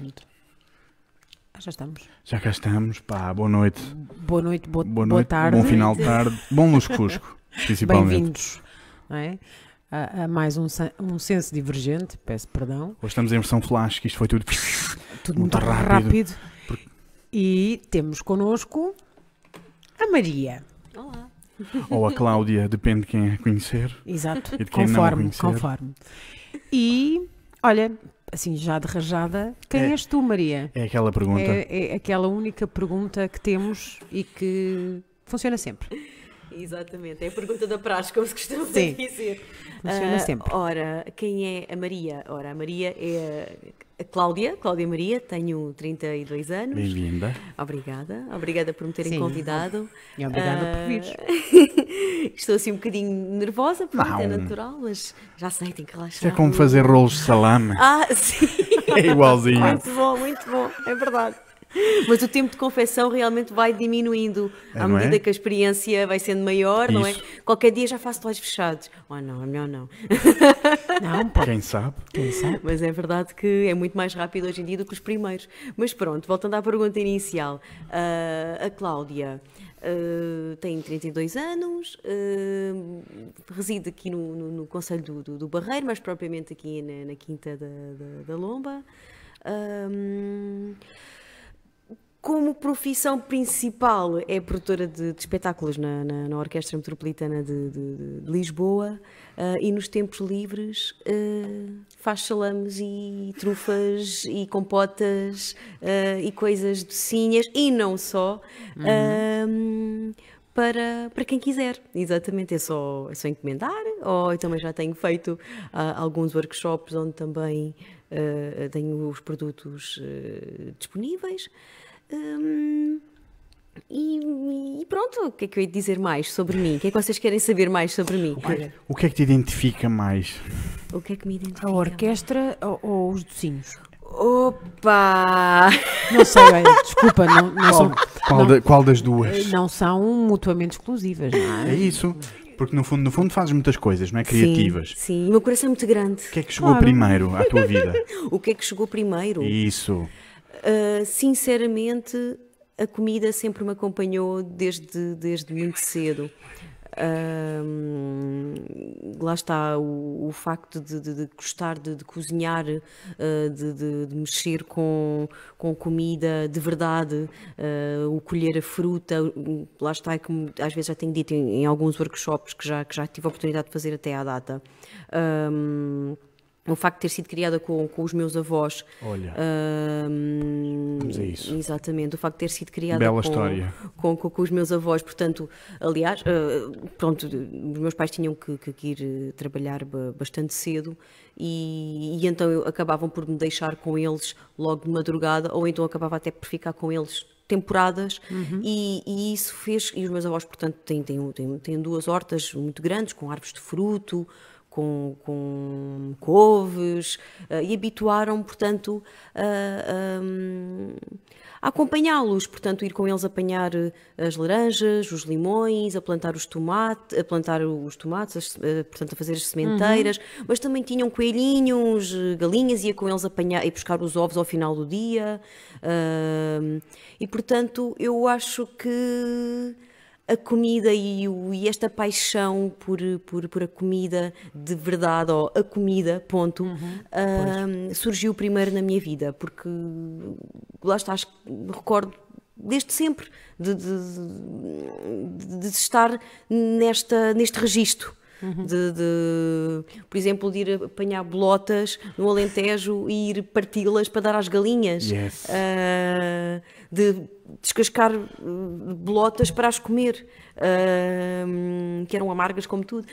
Portanto, ah, já estamos. Já cá estamos, pá, boa noite. Boa noite, boa, Boa boa noite, tarde. bom final de tarde, bom lusco-fusco, principalmente. Bem-vindos é? a, a mais um, um senso divergente, peço perdão. Hoje estamos em versão flash, que isto foi tudo... Tudo Muito muito, rápido. rápido. E temos connosco a Maria. Olá. Ou a Cláudia, depende de quem é conhecer. Exato, E de quem não a conforme, conhecer. conforme. E, olha, assim já de rajada, quem É. és tu, Maria? É aquela pergunta. É, é aquela única pergunta que temos e que funciona sempre. Exatamente, é a pergunta da praxe, como se costuma Sim. dizer. Funciona Ah, sempre. Ora, quem é a Maria? Ora, a Maria é a Cláudia, Cláudia Maria, tenho 32 anos. Bem-vinda. Obrigada, obrigada por me terem Sim. convidado. E obrigada por Ah, vires. Estou assim um bocadinho nervosa, pronto, é Não. natural, mas já sei, tenho que relaxar. Isto é como fazer rolos de salame. Ah, sim. É igualzinho. Muito bom, muito bom, é verdade. Mas o tempo de confecção realmente vai diminuindo É, à é? medida que a experiência vai sendo maior, não é? Isso. Qualquer dia já faço olhos fechados. Oh, não, é melhor não. Não. Quem sabe? Quem sabe? Mas é verdade que é muito mais rápido hoje em dia do que os primeiros. Mas pronto, voltando à pergunta inicial. ah, a Cláudia ah, tem 32 anos, ah, reside aqui no, no, no Conselho do, do, do Barreiro, mais propriamente aqui na, na Quinta da, da, da Lomba. Como profissão principal é produtora de, de espetáculos na, na- na Orquestra Metropolitana de, de- de Lisboa ah, e nos tempos livres ah, faz salames e trufas e compotas ah, e coisas docinhas e não só ahm, para, para quem quiser. Exatamente, é só, é só encomendar ou eu também já tenho feito ah, alguns workshops onde também tenho os produtos disponíveis. Hum, e, e pronto, o que é que eu ia dizer mais sobre mim? O que é que vocês querem saber mais sobre mim? Olha, O que é que te identifica mais? O que é que me identifica? a orquestra ou, ou os docinhos? Opa! Não sei, olha, desculpa, não, não são, Qual, não, da- qual das duas? não são mutuamente exclusivas, não É é? isso. Porque no fundo, no fundo fazes muitas coisas, não é? Sim, Criativas. Sim, o meu coração é muito grande. O que é que chegou Claro. primeiro à tua vida? O que é que chegou primeiro? Isso. Uh, sinceramente, a comida sempre me acompanhou desde, desde muito cedo. Um, lá está o, o facto de, de- de gostar de, de cozinhar, uh, de, mexer com, com comida de verdade, uh, o colher a fruta, lá está, é como às vezes já tenho dito em, em alguns workshops que já, que já tive a oportunidade de fazer até à data. O facto de ter sido criada com, com os meus avós, Olha. Vamos a isso. Exatamente, o facto de ter sido criada com. Com, com- com os meus avós, portanto, aliás, ah, pronto, os meus pais tinham que, que- ir eh, trabalhar ba- bastante cedo e, e então acabavam por me deixar com eles logo de madrugada, ou então acabava até por ficar com eles temporadas e, e isso fez, e os meus avós, portanto, têm, têm, têm, têm duas hortas muito grandes, com árvores de fruto, com, com couves eh, e habituaram, portanto, a, a- a acompanhá-los, portanto, ir com eles apanhar eh, as laranjas, os limões, a plantar os tomates, a plantar os tomates, as- eh, portanto, a fazer as sementeiras, mas também tinham coelhinhos, galinhas, ia com eles apanhar e buscar os ovos ao final do dia. ahm, e, portanto, eu acho que a comida e, o- e esta paixão por, por, por a comida de verdade, ou a comida, ponto, ahm, surgiu primeiro na minha vida, porque lá está, acho recordo desde sempre de, de- de- de estar nesta, neste registro. De, de, por exemplo, de ir apanhar bolotas no Alentejo e ir parti-las para dar às galinhas. Yes. Ah, de descascar uh, bolotas para as comer, ah, que eram amargas como tudo.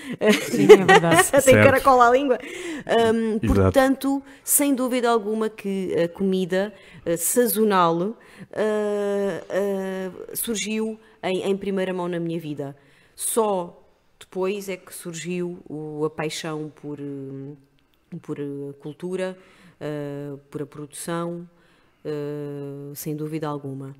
Sim, é verdade. Tem Certo. caracol à língua. Um, portanto, sem dúvida alguma que a comida uh, sazonal uh, uh, surgiu em, em primeira mão na minha vida. Só depois é que surgiu o- a paixão por, hum, por cultura, uh, por a produção, uh, sem dúvida alguma.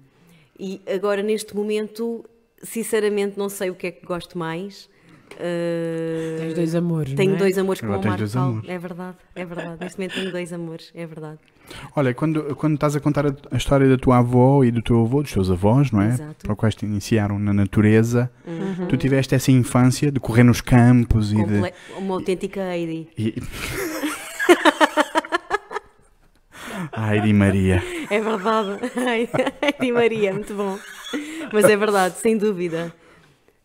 E agora, neste momento, sinceramente, não sei o que é que gosto mais. Uh, Tens dois amores, tenho não é? dois amores com o Marco dois Paulo. amores. É verdade, é verdade. Neste momento tenho dois amores, é verdade. Olha, quando, quando estás a contar a, a história da tua avó e do teu avô, dos teus avós, não é? Exato. Para quais te iniciaram na natureza, Uhum. tu tiveste essa infância de correr nos campos e de. Comple- Uma autêntica Heidi. E... Ai, Di Maria. É verdade. Heidi Maria, muito bom. Mas é verdade, sem dúvida.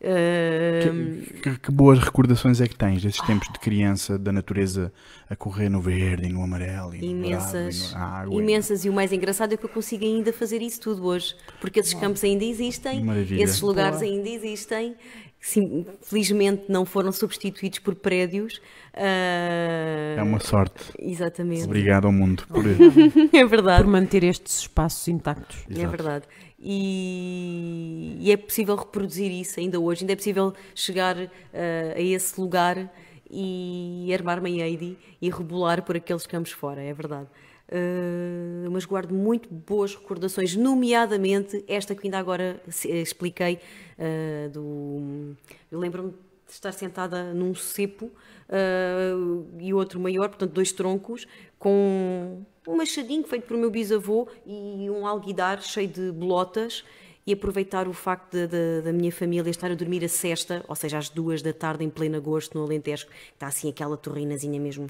Ahm, Que, que boas recordações é que tens desses tempos de criança, da natureza a correr no verde e no amarelo e no imensas, dourado e no- na água. imensas. E o mais engraçado é que eu consigo ainda fazer isso tudo hoje. Porque esses campos ainda existem, Maravilha. esses lugares Boa. ainda existem. Sim, felizmente não foram substituídos por prédios. Ah, É uma sorte. Exatamente. Obrigado ao mundo por. É verdade. Por manter estes espaços intactos. É Exato. verdade. E, e é possível reproduzir isso ainda hoje, ainda é possível chegar eh, a esse lugar e armar-me em Heidi e rebolar por aqueles campos fora, é verdade. Eh, mas guardo muito boas recordações, nomeadamente esta que ainda agora eh, expliquei. eh, do, eu lembro-me de estar sentada num cepo eh, e outro maior, portanto, dois troncos, com um machadinho feito por meu bisavô e um alguidar cheio de bolotas. E aproveitar o facto de- de- da minha família estar a dormir a sesta, ou seja, às duas da tarde, em pleno agosto, no Alentejo, está assim aquela torrinazinha mesmo.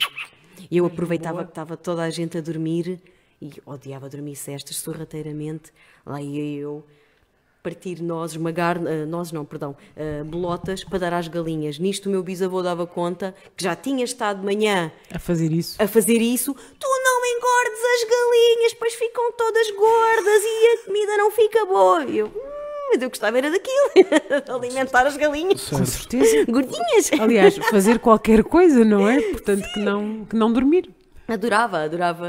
E eu aproveitava que estava toda a gente a dormir e odiava dormir cestas sorrateiramente. Lá ia eu partir nozes, esmagar, eh, nozes não, perdão, eh, bolotas para dar às galinhas. Nisto o meu bisavô dava conta que já tinha estado de manhã A fazer isso. a fazer isso, tu não engordes as galinhas, pois ficam todas gordas e a comida não fica boa. E eu, "Hum, mas eu gostava era daquilo, de alimentar as galinhas Com certeza. gordinhas. Aliás, fazer qualquer coisa, não é? Portanto, que não, que não dormir. Adorava, adorava.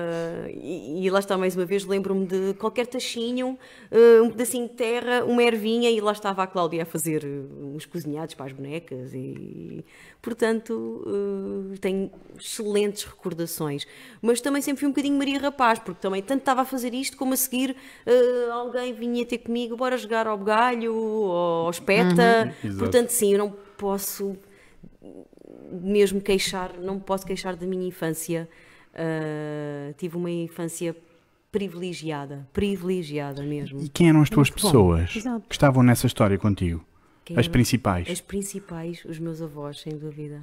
E, e lá está, mais uma vez, lembro-me de qualquer tachinho, eh, um pedacinho de terra, uma ervinha, e lá estava a Cláudia a fazer eh, uns cozinhados para as bonecas. E, portanto, eh, tenho excelentes recordações. Mas também sempre fui um bocadinho Maria Rapaz, porque também tanto estava a fazer isto, como a seguir alguém vinha ter comigo, bora jogar ao bugalho ou ao espeta. Exato. Portanto, sim, eu não posso mesmo queixar, não me posso queixar da minha infância. Uh, tive uma infância privilegiada, privilegiada mesmo. E quem eram as tuas pessoas que estavam nessa história contigo? Quem As principais. As principais, os meus avós, sem dúvida.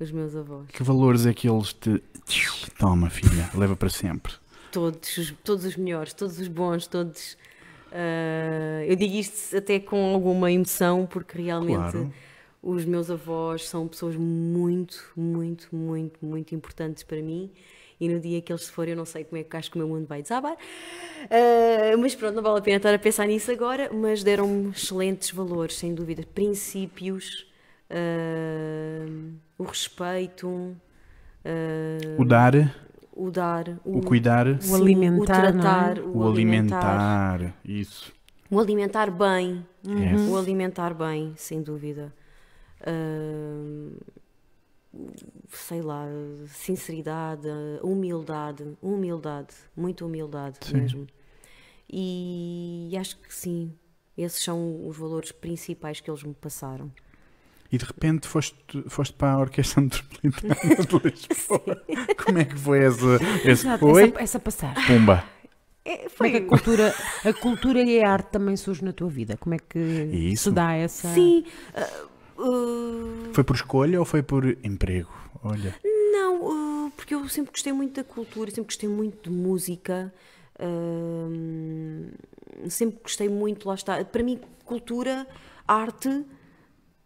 Os meus avós. Que valores é que eles te. Toma, filha, leva para sempre. Todos, os- todos os melhores, todos os bons, todos. uh, eu digo isto até com alguma emoção, porque realmente Claro. Os meus avós são pessoas muito, muito, muito, muito importantes para mim. E no dia que eles se forem, eu não sei como é que acho que o meu mundo vai desabar. Uh, mas pronto, não vale a pena estar a pensar nisso agora. Mas deram-me excelentes valores, sem dúvida. Princípios, uh, o respeito, uh, O dar, o dar, o cuidar, O alimentar, o tratar, não é? o, o alimentar. Isso. O alimentar bem. Yes. O alimentar bem, sem dúvida. Sei lá, sinceridade, humildade, humildade, muita humildade Sim. mesmo. E acho que sim, esses são os valores principais que eles me passaram. E de repente foste, foste para a Orquestra Metropolitana de Lisboa. Como é que foi esse, esse Exato, foi? essa, essa passagem. Pumba. É, Como é que a cultura, a cultura e a arte também surge na tua vida? Como é que Isso. se dá essa. Sim. ah, ah, Foi por escolha ou foi por emprego? Olha. Não, uh, porque eu sempre gostei muito da cultura, sempre gostei muito de música, hum, sempre gostei muito, lá está. Para mim, cultura, arte.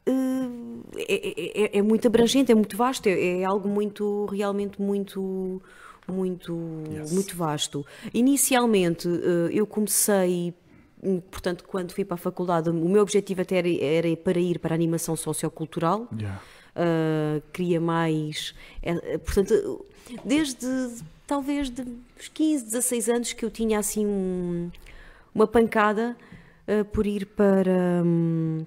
uh, é, é- é muito abrangente, é muito vasto, é, é algo muito, realmente muito, muito, Yes. muito vasto. Inicialmente, uh, eu comecei, portanto, quando fui para a faculdade, o meu objetivo até era, era para ir para a animação sociocultural. Já. Uh, queria mais. eh, portanto, desde talvez de uns 15, 16 anos que eu tinha assim um- uma pancada uh, por ir para hum,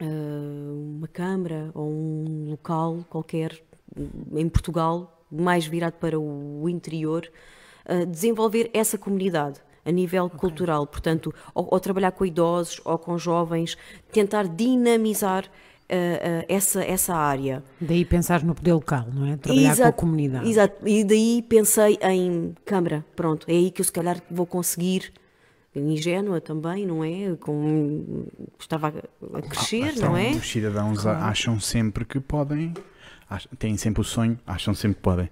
uh, uma câmara ou um local qualquer hum, em Portugal, mais virado para o interior, desenvolver essa comunidade. A nível cultural, portanto, ou, ou trabalhar com idosos ou com jovens, tentar dinamizar uh, uh, essa, essa área. Daí pensar no poder local, não é? Trabalhar Exato, com a comunidade. Exato, e daí pensei em Câmara, pronto, é aí que eu se calhar vou conseguir, ingênua também, não é? Com, estava a crescer, Então, não é? Os cidadãos a- acham sempre que podem, têm sempre o sonho, acham sempre que podem.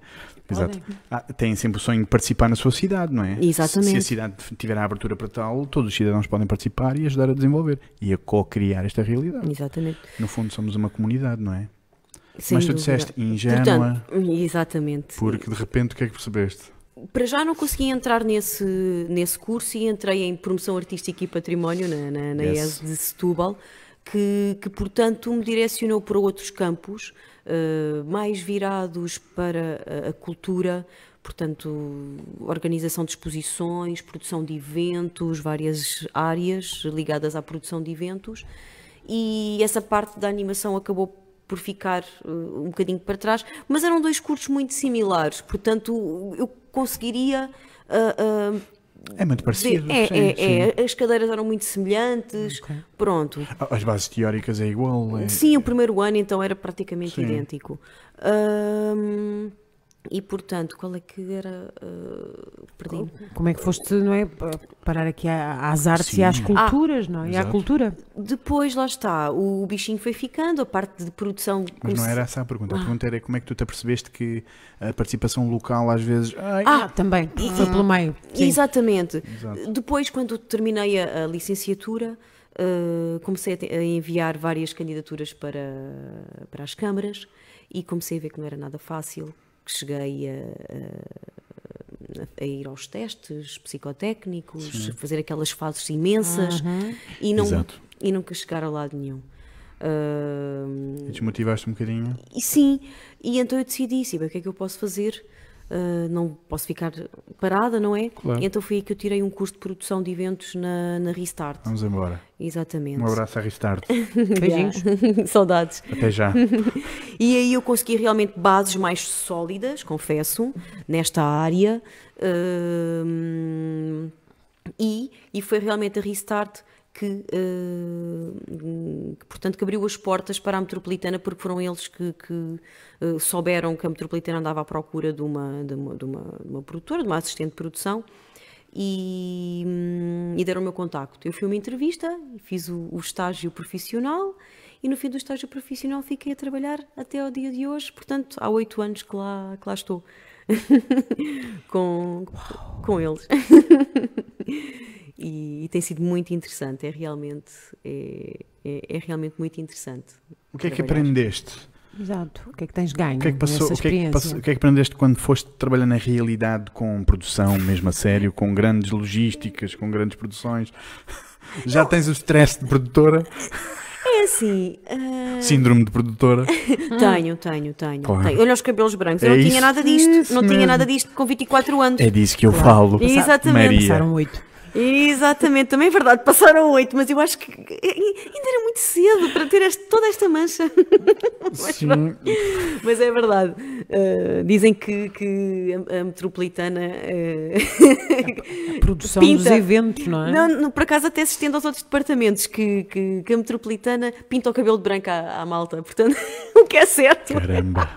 Exato. Ah, têm sempre o sonho de participar na sua cidade, não é? Exatamente. Se a cidade tiver a abertura para tal, todos os cidadãos podem participar e ajudar a desenvolver e a co-criar esta realidade. Exatamente. No fundo, somos uma comunidade, não é? Sem Mas tu dúvida. disseste ingênua, Portanto, exatamente. porque de repente o que é que percebeste? Para já não consegui entrar nesse, nesse curso e entrei em promoção artística e património na, na, na Yes. ES de Setúbal, que, que portanto me direcionou para outros campos, mais virados para a, cultura, portanto, organização de exposições, produção de eventos, várias áreas ligadas à produção de eventos, e essa parte da animação acabou por ficar eh, um bocadinho para trás, mas eram dois cursos muito similares, portanto eu conseguiria ah, ah, É muito parecido. é, sim, é, sim. é, as cadeiras eram muito semelhantes, Ok. pronto. As bases teóricas é igual. é- Sim, o primeiro ano então era praticamente Sim. idêntico. Ahm, e portanto, qual é que era? ah, perdi. Como é que foste, não é? pa- Parar aqui às artes Sim. e às culturas, não é? E à Exato. cultura. Depois lá está, o bichinho foi ficando, a parte de produção. Mas não era essa a pergunta. A pergunta era como é que tu te apercebeste que a participação local às vezes. Ai, Ah, também. Foi pelo meio. Sim. Exatamente. Exato. Depois, quando terminei a, a licenciatura, eh, comecei a, a enviar várias candidaturas para, para as câmaras e comecei a ver que não era nada fácil. Que Cheguei a, a- a ir aos testes psicotécnicos, a fazer aquelas fases imensas e, não, Exato. e nunca chegar a lado nenhum. Ah, E desmotivaste um bocadinho. e sim, e então eu decidi, sim, bem, o que é que eu posso fazer? Ah, não posso ficar parada, não é? Claro. E então foi aí que eu tirei um curso de produção de eventos na, na Restart. Vamos embora. Exatamente. Um abraço a Restart. Beijinhos. Saudades. Até já. E aí eu consegui realmente bases mais sólidas, confesso, nesta área. Hum, e, e foi realmente a Restart que, que, portanto, que abriu as portas para a Metropolitana, porque foram eles que, que, eh, souberam que a Metropolitana andava à procura de uma, de uma, de uma, de uma produtora, de uma assistente de produção, e, hum, e deram o meu contacto. Eu fui uma entrevista, fiz o, o estágio profissional e no fim do estágio profissional fiquei a trabalhar até ao dia de hoje, portanto há oito anos que lá, que lá estou com, com eles. e, e tem sido muito interessante, é realmente, é, é, é realmente muito interessante. O que é que aprendeste? Exato. O que é que tens ganho O que é que passou? nessa O que é que, passou- o que é que aprendeste quando foste trabalhar na realidade com produção mesmo a sério, com grandes logísticas, com grandes produções? Já tens o stress de produtora? É assim. ah, Síndrome de produtora? Tenho, tenho, tenho, tenho. Olha os cabelos brancos, eu É não tinha isso, nada disto, isso não tinha mesmo. nada disto com 24 anos. É disso que eu Claro. falo. Exatamente. Maria. Passaram oito. Exatamente, também é verdade, passaram oito, mas eu acho que ainda era muito cedo para ter este- toda esta mancha. Sim. Mas é verdade. Uh, dizem que, que a, a metropolitana. uh, A produção dos Pinta. eventos, não é? não, não, por acaso até se estende aos outros departamentos, que, que, que a metropolitana pinta o cabelo de branco à, à malta. Portanto, o que é certo. Caramba.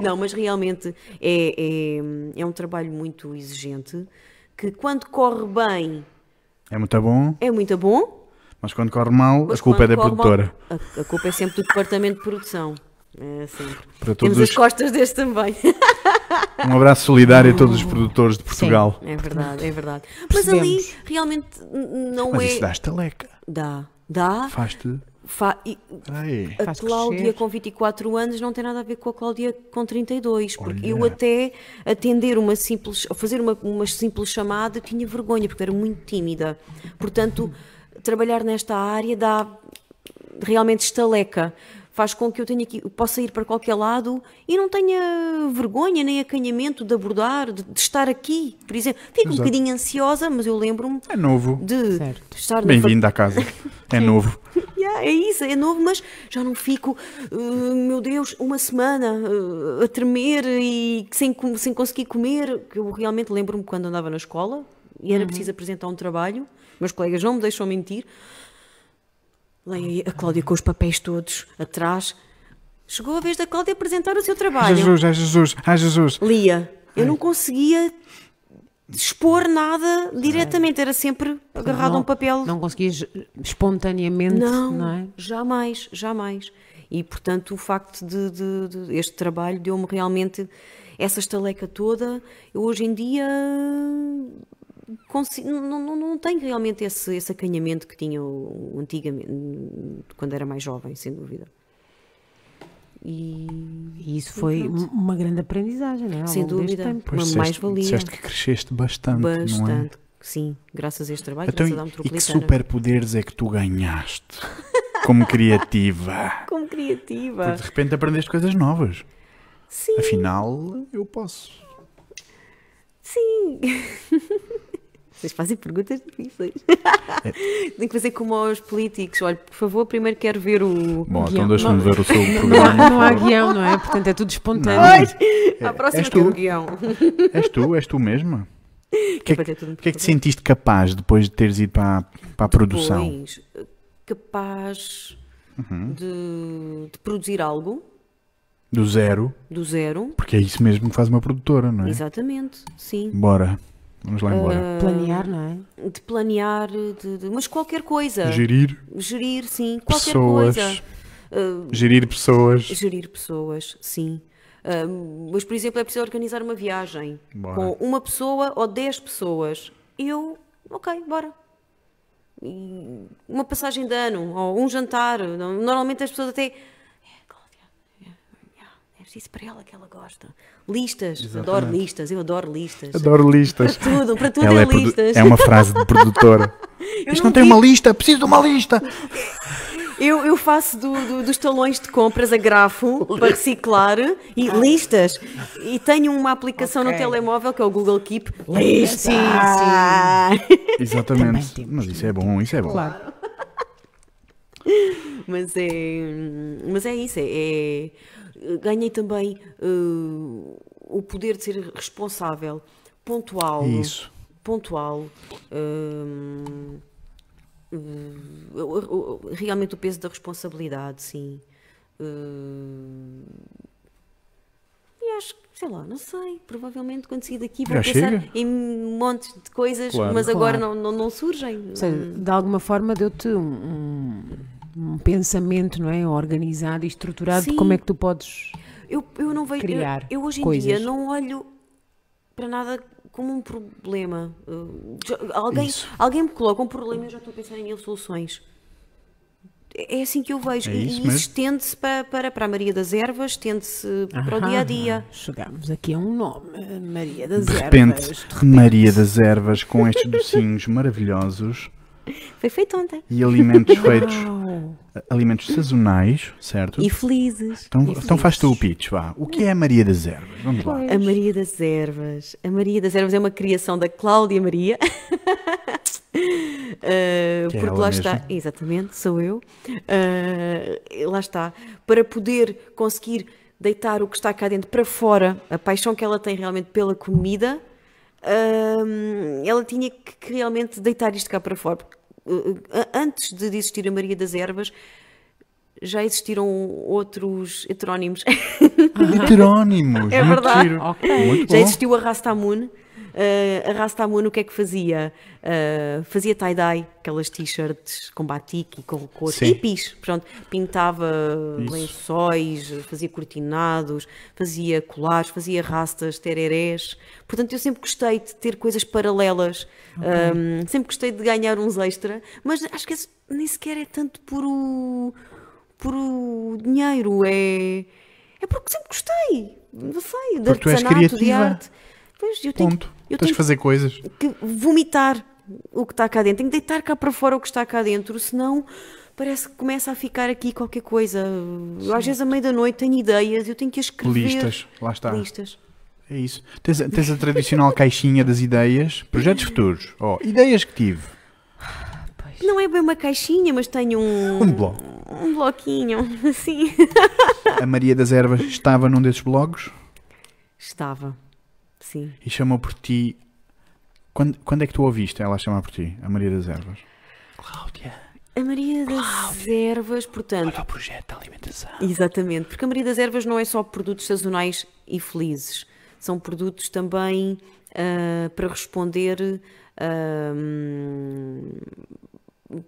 Não, mas realmente é, é, é um trabalho muito exigente, que quando corre bem É muito bom, é muito bom. mas quando corre mal, Mas a culpa é da corre mal- produtora. a, a culpa é sempre do departamento de produção. É sempre. Para Temos todos as os, costas deste também. um abraço solidário a todos os produtores de Portugal. É verdade, é verdade. Mas ali realmente não Mas é. isso dá estaleca. Dá, dá. Faz-te. Fa... e Ai. A Faz Cláudia crescer. com 24 anos não tem nada a ver com a Cláudia com 32, porque Olha. eu até atender uma simples, fazer uma, uma simples chamada tinha vergonha, porque era muito tímida. Portanto, trabalhar nesta área dá realmente estaleca. Faz com que eu tenha que, eu possa ir para qualquer lado e não tenha vergonha nem acanhamento de abordar, de, de estar aqui, por exemplo. Fico um Exato. bocadinho ansiosa, mas eu lembro-me É novo. de Certo. estar Bem-vindo à casa. É novo. Yeah, é isso, é novo, mas já não fico, uh, meu Deus, uma semana uh, a tremer e sem, sem conseguir comer. Eu realmente lembro-me quando andava na escola e era preciso apresentar um trabalho, meus colegas não me deixam mentir. Leia a Cláudia com os papéis todos atrás. Chegou a vez da Cláudia apresentar o seu trabalho. Jesus, ai Jesus, ai Jesus. Lia. Eu não conseguia expor nada diretamente, era sempre agarrado a Não- um papel. Não conseguias espontaneamente, Não, não, é? jamais, jamais. E portanto o facto de, de- de- este trabalho deu-me realmente essa estaleca toda. Eu hoje em dia consi- não, não, não tenho realmente esse, esse acanhamento que tinha antigamente, quando era mais jovem, sem dúvida. E E isso foi um- uma grande aprendizagem, não é? Ao sem dúvida, tempo. uma mais-valia. Disseste que cresceste bastante, não é? Bastante, sim, graças a este trabalho, Então, graças à e que superpoderes é que tu ganhaste como criativa? Como criativa. Porque de repente aprendeste coisas novas. Sim, Afinal, eu posso. sim. Vocês fazem perguntas difíceis. É. Tem que fazer como aos políticos. Olha, por favor, primeiro quero ver o. Bom, Guião. então deixa-me Não- ver o seu Não programa. não há guião, não é? Portanto, é tudo espontâneo. Não. À próxima és que é o tu? guião. És tu, és tu mesma. O que, é que, tudo o que é que te sentiste capaz depois de teres ido para, a- para a produção? Capaz Uhum. de, de produzir algo Do zero, do zero. porque é isso mesmo que faz uma produtora, não é? Exatamente, sim. Bora, vamos lá embora. Planear, não é? De planear, de, de- mas qualquer coisa. Gerir Gerir, sim, qualquer pessoas. coisa. Gerir pessoas. Gerir pessoas, sim. Ah, mas, por exemplo, é preciso organizar uma viagem Bora. com uma pessoa ou dez pessoas. Eu, ok, bora. Uma passagem de ano ou um jantar. Normalmente as pessoas até. É preciso para ela que ela gosta. Listas, adoro Exatamente. listas, eu adoro listas. Adoro listas. Para tudo, para tudo Ela é, é, listas. é uma frase de produtora. Isto não não tem digo- uma lista, preciso de uma lista. Eu, eu faço do- do- dos talões de compras a grafo para reciclar e listas. E tenho uma aplicação no Ok. telemóvel que é o Google Keep. Listas! Sim, sim. Exatamente. Mas isso é bom, isso é bom. Claro. Mas é, mas é isso. É, é- ganhei também uh, o poder de ser responsável, pontual. Isso. Pontual. o- realmente o peso da responsabilidade, sim. E acho que, sei lá, não sei. Provavelmente quando sair daqui vou Já pensar chega? em montes de coisas, Claro. mas agora Claro. não, não, não surgem. Ou seja, de alguma forma deu-te um, um- um pensamento, não é? Organizado e estruturado de Sim. como é que tu podes. Eu, eu não vejo. criar eu, eu hoje em coisas. dia não olho para nada como um problema. Uh, já- alguém, Isso. alguém me coloca um problema e eu já estou a pensar em mil soluções. É é assim que eu vejo. É e isso e isso estende-se para, para, para a Maria das Ervas, estende-se para o dia a dia. Chegámos aqui a um nome, Maria das De Ervas. repente, De repente. Maria das Ervas com estes docinhos maravilhosos Foi feito ontem. e alimentos feitos, alimentos sazonais, certo? E felizes. Então, e então faz tu o pitch, vá. O que é a Maria das Ervas? Vamos lá. A Maria das Ervas. A Maria das Ervas é uma criação da Cláudia Maria. Uh, Que é porque ela lá mesma. está, exatamente, sou eu. Uh, lá está, para poder conseguir deitar o que está cá dentro para fora, a paixão que ela tem realmente pela comida, uh, ela tinha que, que realmente deitar isto cá para fora. Antes de existir a Maria das Ervas, já existiram outros heterónimos. Heterónimos. É verdade. giro. Ok. Muito Já existiu a Rastamun. Uh, a Rastamun o que é que fazia? Uh, fazia tie-dye, aquelas t-shirts com batik e com cores Sim. hippies, pronto, pintava Isso. lençóis, fazia cortinados, fazia colares, fazia rastas, tererés. Portanto, eu sempre gostei de ter coisas paralelas, Um, sempre gostei de ganhar uns extra, mas acho que nem sequer é tanto por o, por o dinheiro, é, é porque sempre gostei, não sei, de Porque artesanato, de arte. Pois, eu tenho, Ponto. Eu Tens de fazer coisas. que vomitar o que está cá dentro, tenho que deitar cá para fora o que está cá dentro, senão parece que começa a ficar aqui qualquer coisa. Eu, às vezes, à meia da noite, tenho ideias, eu tenho que escrever. Listas. Lá está. Listas. É isso. Tens, a- tens a tradicional caixinha das ideias. Projetos futuros. Oh, ideias que tive. Não é bem uma caixinha, mas tenho um. Um bloco. Um bloquinho, assim. A Maria das Ervas estava num desses blogs Estava. Sim. e chamou por ti. Quando, quando é que tu ouviste ela chamar por ti, a Maria das Ervas? Cláudia. A Maria das Ervas, portanto. Olha o projeto da alimentação. Exatamente, porque a Maria das Ervas não é só produtos sazonais e felizes, são produtos também ah, para responder, hum,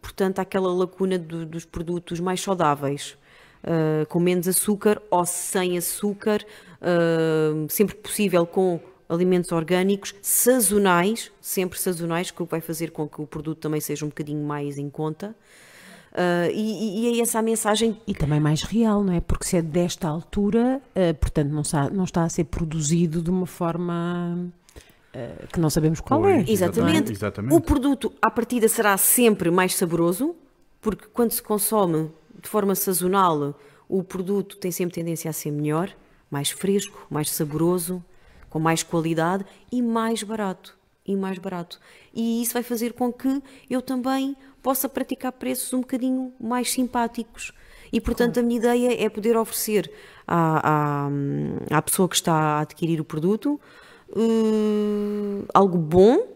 portanto, àquela lacuna do- dos produtos mais saudáveis, ah, com menos açúcar ou sem açúcar, sempre que possível com alimentos orgânicos, sazonais, sempre sazonais, que vai fazer com que o produto também seja um bocadinho mais em conta. Ah, e, e é essa a mensagem E também mais real, não é? Porque se é desta altura, eh, portanto, não está, não está a ser produzido de uma forma eh, que não sabemos qual é. Pois. Exatamente. Exatamente. O produto, à partida, será sempre mais saboroso, porque quando se consome de forma sazonal, o produto tem sempre tendência a ser melhor, mais fresco, mais saboroso, com mais qualidade e mais barato. E mais barato. E isso vai fazer com que eu também possa praticar preços um bocadinho mais simpáticos. E, portanto, a minha ideia é poder oferecer à, à, à pessoa que está a adquirir o produto eh, algo bom,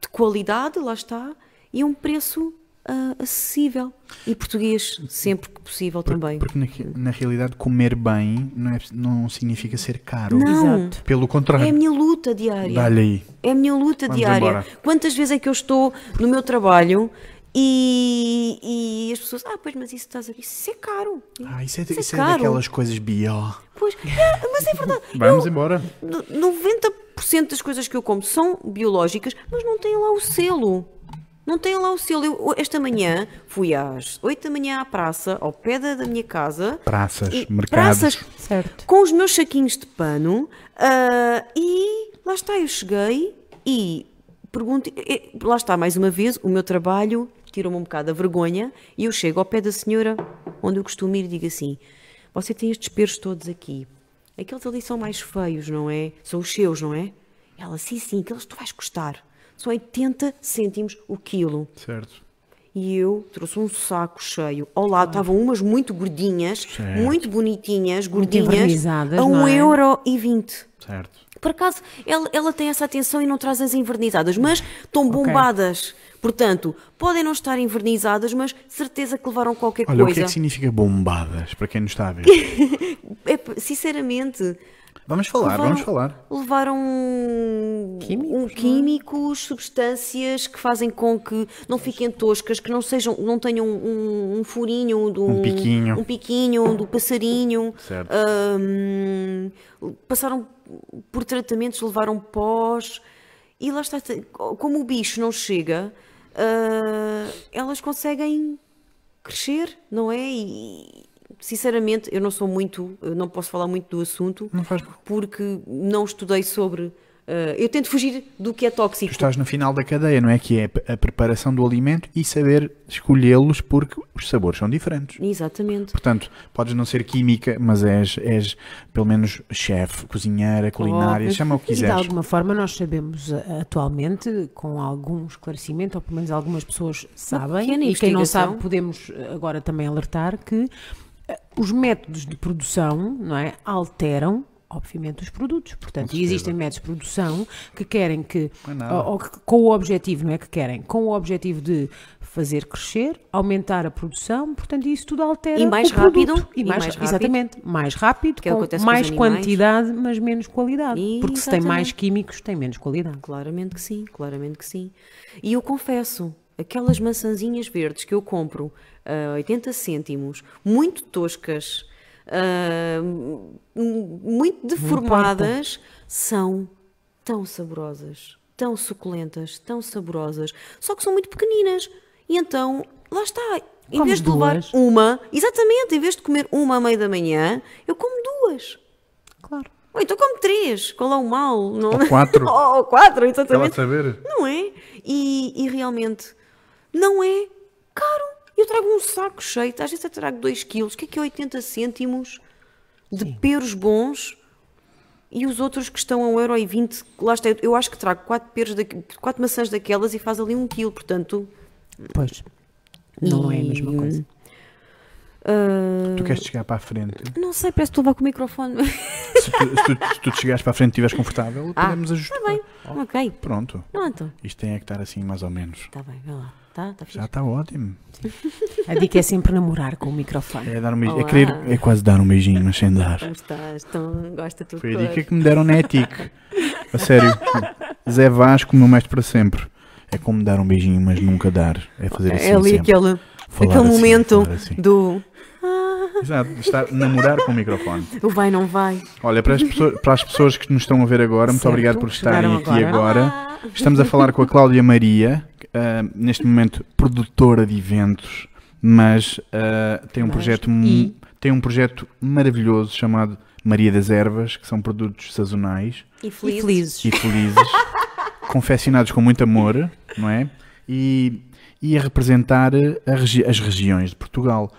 de qualidade, lá está, e um preço ah, acessível e português, sempre que possível também. Porque na, na realidade comer bem não, é- não significa ser caro. Não, Exato. Pelo é a contrário. minha luta diária. Dá-lhe aí. É a minha luta Vamos diária. embora. Quantas vezes é que eu estou no meu trabalho e, e as pessoas, ah, pois, mas isso estás a isso é caro. Ah, isso é, Isso é isso é caro. daquelas coisas bio. Pois, é, mas é verdade. Vamos Eu- embora. no- 90% das coisas que eu como são biológicas, mas não têm lá o selo. Não têm lá o selo. Eu, esta manhã fui às 8 da manhã à praça, ao pé da, da minha casa. Praças, e- mercados. praças, Certo. com os meus saquinhos de pano ah, e lá está, eu cheguei e pergunto, e- lá está, mais uma vez, o meu trabalho tirou-me um bocado a vergonha e eu chego ao pé da senhora onde eu costumo ir e digo assim, você tem estes peros todos aqui, aqueles ali são mais feios, não é? São os seus, não é? Ela, sim, sim, aqueles tu vais gostar, são 80 cêntimos o quilo. Certo. E eu trouxe um saco cheio. Ao lado estavam umas muito gordinhas, Certo. muito bonitinhas, Muito gordinhas, envernizadas, a não um é? euro e vinte. Certo. Por acaso, ela, ela tem essa atenção e não traz as envernizadas, mas estão bombadas. Portanto, podem não estar envernizadas, mas certeza que levaram qualquer Olha, o que coisa. é que significa bombadas, para quem nos está a ver? É sinceramente, Vamos falar, levaram, vamos falar. levaram Químicos, um- é? químicos, substâncias que fazem com que não fiquem toscas, que não sejam, não tenham um, um furinho, do, Um piquinho. um piquinho do passarinho. Certo. Ahm, passaram por tratamentos, levaram pós e lá está, como o bicho não chega, ah, elas conseguem crescer, não é? E sinceramente, eu não sou muito, eu não posso falar muito do assunto Não faz porque não estudei sobre. ah, eu tento fugir do que é Tu tóxico. estás no final da cadeia, não é? Que é a preparação do alimento e saber escolhê-los porque os sabores são diferentes. Exatamente. Portanto, podes não ser química, mas és, és pelo menos chefe, cozinheira, culinária, Oh, chama o que E de quiseres. alguma forma nós sabemos eh, atualmente, com algum esclarecimento, ou pelo menos algumas pessoas sabem, e quem não sabe podemos eh, agora também alertar que os métodos de produção não é, alteram obviamente os produtos. Portanto, Com e existem métodos de produção que querem que, é ou, ou que- com o objetivo, não é que querem, com o objetivo de fazer crescer, aumentar a produção, portanto, isso tudo altera E mais o produto. rápido, E e mais, mais rápido. Exatamente, mais rápido, Que é que com com os mais animais. quantidade, mas menos qualidade. Porque se tem mais Exatamente. químicos, tem menos qualidade. Claramente que sim, claramente que sim. E eu confesso, aquelas maçãzinhas verdes que eu compro a 80 cêntimos, muito toscas, m- muito deformadas, são tão saborosas, tão suculentas, tão saborosas, só que são muito pequeninas. E então, lá está. Em Comes vez de levar duas. uma, exatamente, em vez de comer uma à meia da manhã, eu como duas. Claro. Ou então como três, qual é o mal? Não? Ou quatro. Ou quatro, exatamente. saber? Não é? E, e realmente não é caro. Eu trago um saco cheio, às vezes eu trago 2 quilos, que é que é 80 cêntimos de peros bons e os outros que estão a 1,20€, lá está, eu acho que trago 4 peros, daqui- quatro maçãs daquelas e faz ali um quilo, portanto... Pois. Não é a mesma e, coisa. ah, Tu queres chegar para a frente. não sei, parece que estou a levar com o microfone. Se tu, se tu, se tu chegares para a frente e estiveres confortável, Ah, podemos ajustar. Está bem, Ok, Pronto. pronto. Isto tem é que estar assim mais ou menos. Está bem, vai lá. Tá, tá Já está ótimo. A dica é sempre namorar com o microfone. É, dar um beijinho. É, querer, é quase dar um beijinho, mas sem dar. Como estás? Então, gosta tudo Foi a dica que me deram na ETIC. A sério. Zé Vasco, meu mestre para sempre. É como dar um beijinho, mas nunca dar. É fazer assim É ali sempre. aquele, Falar aquele assim, momento assim. do Exato, estar, namorar com o microfone. o vai, não vai. Olha, para as, pessoas, para as pessoas que nos estão a ver agora, muito Certo, obrigado por estarem chegaram aqui agora. agora. Estamos a falar com a Cláudia Maria, ah, neste momento produtora de eventos, mas ah, tem um Mas- projeto e? tem um projeto maravilhoso chamado Maria das Ervas, que são produtos sazonais E E feliz. felizes. e felizes, confeccionados com muito amor, não é? E, e a representar a regi- as regiões de Portugal.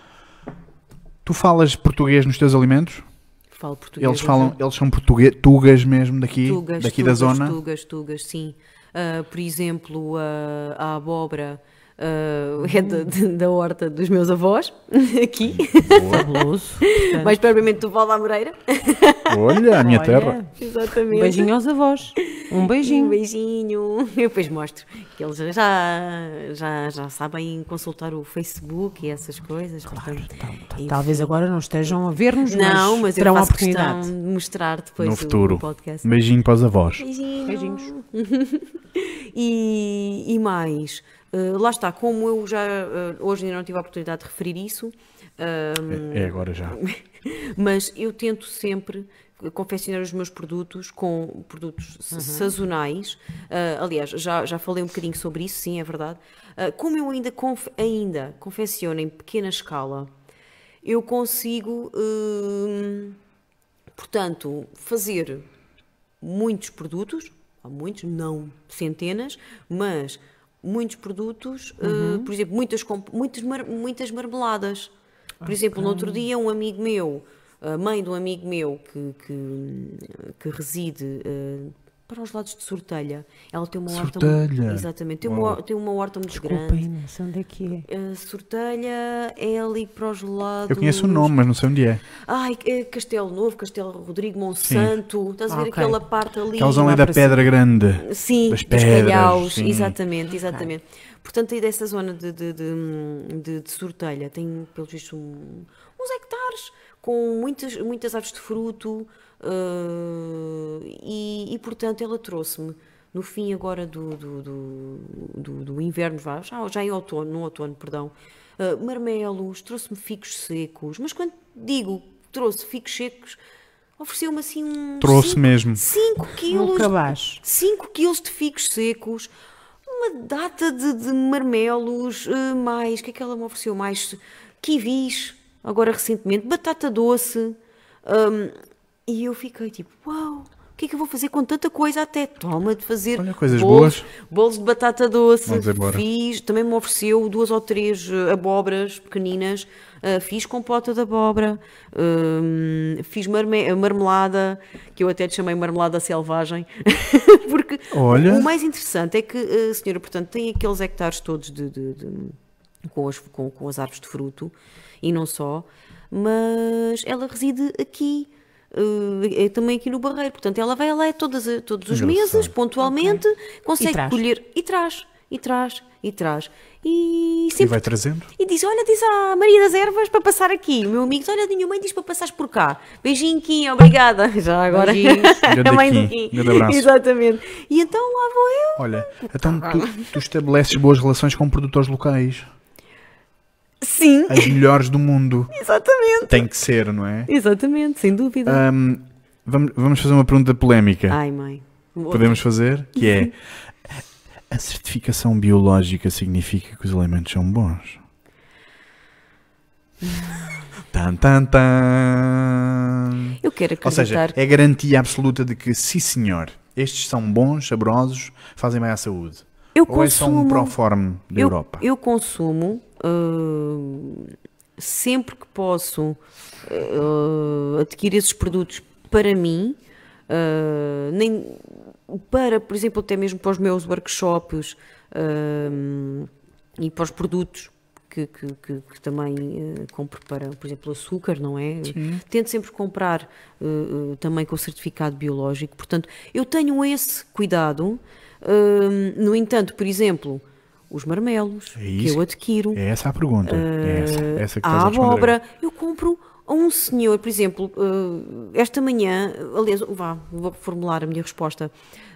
Tu falas português nos teus alimentos? Falo português. Eles falam, eles são português, tugas mesmo daqui, Tugas, daqui da tugas, zona. Tugas, tugas, sim. Ah, por exemplo, a, a abóbora ah, é da, de- da horta dos meus avós, aqui, Fabuloso. Mais propriamente do Val da Moreira. Olha, a minha olha, terra. Exatamente. Um beijinho aos avós. Um Um beijinho. beijinho. Eu depois mostro que eles já, já, já sabem consultar o Facebook e essas coisas. portanto, enfim. Talvez agora não estejam a ver-nos, Não, mas eu terão a faço oportunidade. questão de mostrar depois No futuro. o podcast. Um beijinho para os avós. Beijinho. Beijinhos. E, e mais, eh, lá está, como eu já eh, hoje ainda não tive a oportunidade de referir isso, eh, É, é agora já. mas eu tento sempre confeccionar os meus produtos com produtos sa- sazonais. Ah, aliás, já, já falei um bocadinho sobre isso, sim, é verdade. Como eu ainda, conf ainda confecciono em pequena escala, eu consigo, hum, portanto, fazer muitos produtos, há muitos, não centenas, mas muitos produtos, eh, por exemplo, muitas, muitas, mar- muitas marmeladas. Por exemplo, no outro dia, um amigo meu, a mãe de um amigo meu que, que, que reside eh, para os lados de Sortelha, ela tem uma horta. Sortelha. muito- Exatamente, tem uma, tem uma horta muito grande. Desculpem, não sei onde é que é. Eh, Sortelha é ali para os lados. Eu conheço o nome, mas não sei onde é. Ai, é Castelo Novo, Castelo Rodrigo Monsanto. Estás a ver Ok. aquela parte ali? Aquela zona da Pedra Grande. Sim, das dos pedras, calhaus, sim. exatamente, exatamente. Portanto, aí dessa zona de, de, de, de, de Sortelha tem, pelos vistos, um- uns hectares com muitas, muitas árvores de fruto eh, e, e, portanto, ela trouxe-me no fim agora do, do, do, do, do inverno, vá, já, já em outono, no outono, perdão, eh, marmelos, trouxe-me figos secos, mas quando digo trouxe figos secos, ofereceu-me assim um... Trouxe mesmo. 5 Um quilos. 5 quilos de figos secos, uma data de, de marmelos, eh, mais, o que é que ela me ofereceu mais? Kiwis, agora recentemente, batata doce. hum, e eu fiquei tipo, uau, o que é que eu vou fazer com tanta coisa até? Toma de fazer Olha, coisas bolos, boas. bolos de batata doce. Fiz, também me ofereceu duas ou três eh, abóboras pequeninas. eh, fiz compota de abóbora, hum, fiz marme- marmelada, que eu até te chamei marmelada selvagem, porque Olha. o mais interessante é que a senhora, portanto, tem aqueles hectares todos de, de- de- com, as, com, com as árvores de fruto e não só, mas ela reside aqui. Eh, é também aqui no Barreiro, portanto ela vai lá todas, a- todos os Engraçado. meses, pontualmente, consegue E colher e traz, e traz, e traz. E E sempre vai trazendo. e diz: Olha, diz à Maria das Ervas para passar aqui. O meu amigo diz: Olha, a minha mãe diz para passares por cá. Beijinho, Kim, obrigada. Já agora. A mãe Kim, do Kim. grande abraço. Exatamente. E então lá vou eu. Olha, então tu, tu estabeleces boas relações com produtores locais. Sim, As melhores do mundo. exatamente. Tem que ser, não é? Exatamente, sem dúvida. Ahm, vamos, vamos fazer uma pergunta polémica. Ai, mãe. Podemos fazer? Que é: a certificação biológica significa que os alimentos são bons? Tan, tan, tan. Eu quero Ou seja, acreditar. é garantia absoluta de que, sim senhor, estes são bons, saborosos, fazem bem à saúde. eu Ou é só um consumo. proforme da eu, Europa? eu consumo uh, sempre que posso uh, adquirir esses produtos para mim, uh, nem para, por exemplo, até mesmo para os meus workshops uh, e para os produtos que, que, que, que também uh, compro para, por exemplo, açúcar, não é? Sim. Tento sempre comprar uh, também com certificado biológico. Portanto, eu tenho esse cuidado. no entanto, por exemplo, os marmelos é que eu adquiro. É essa a pergunta. é essa, essa que a abóbora, eu compro a um senhor, por exemplo, esta manhã, aliás, vá, vou formular a minha resposta.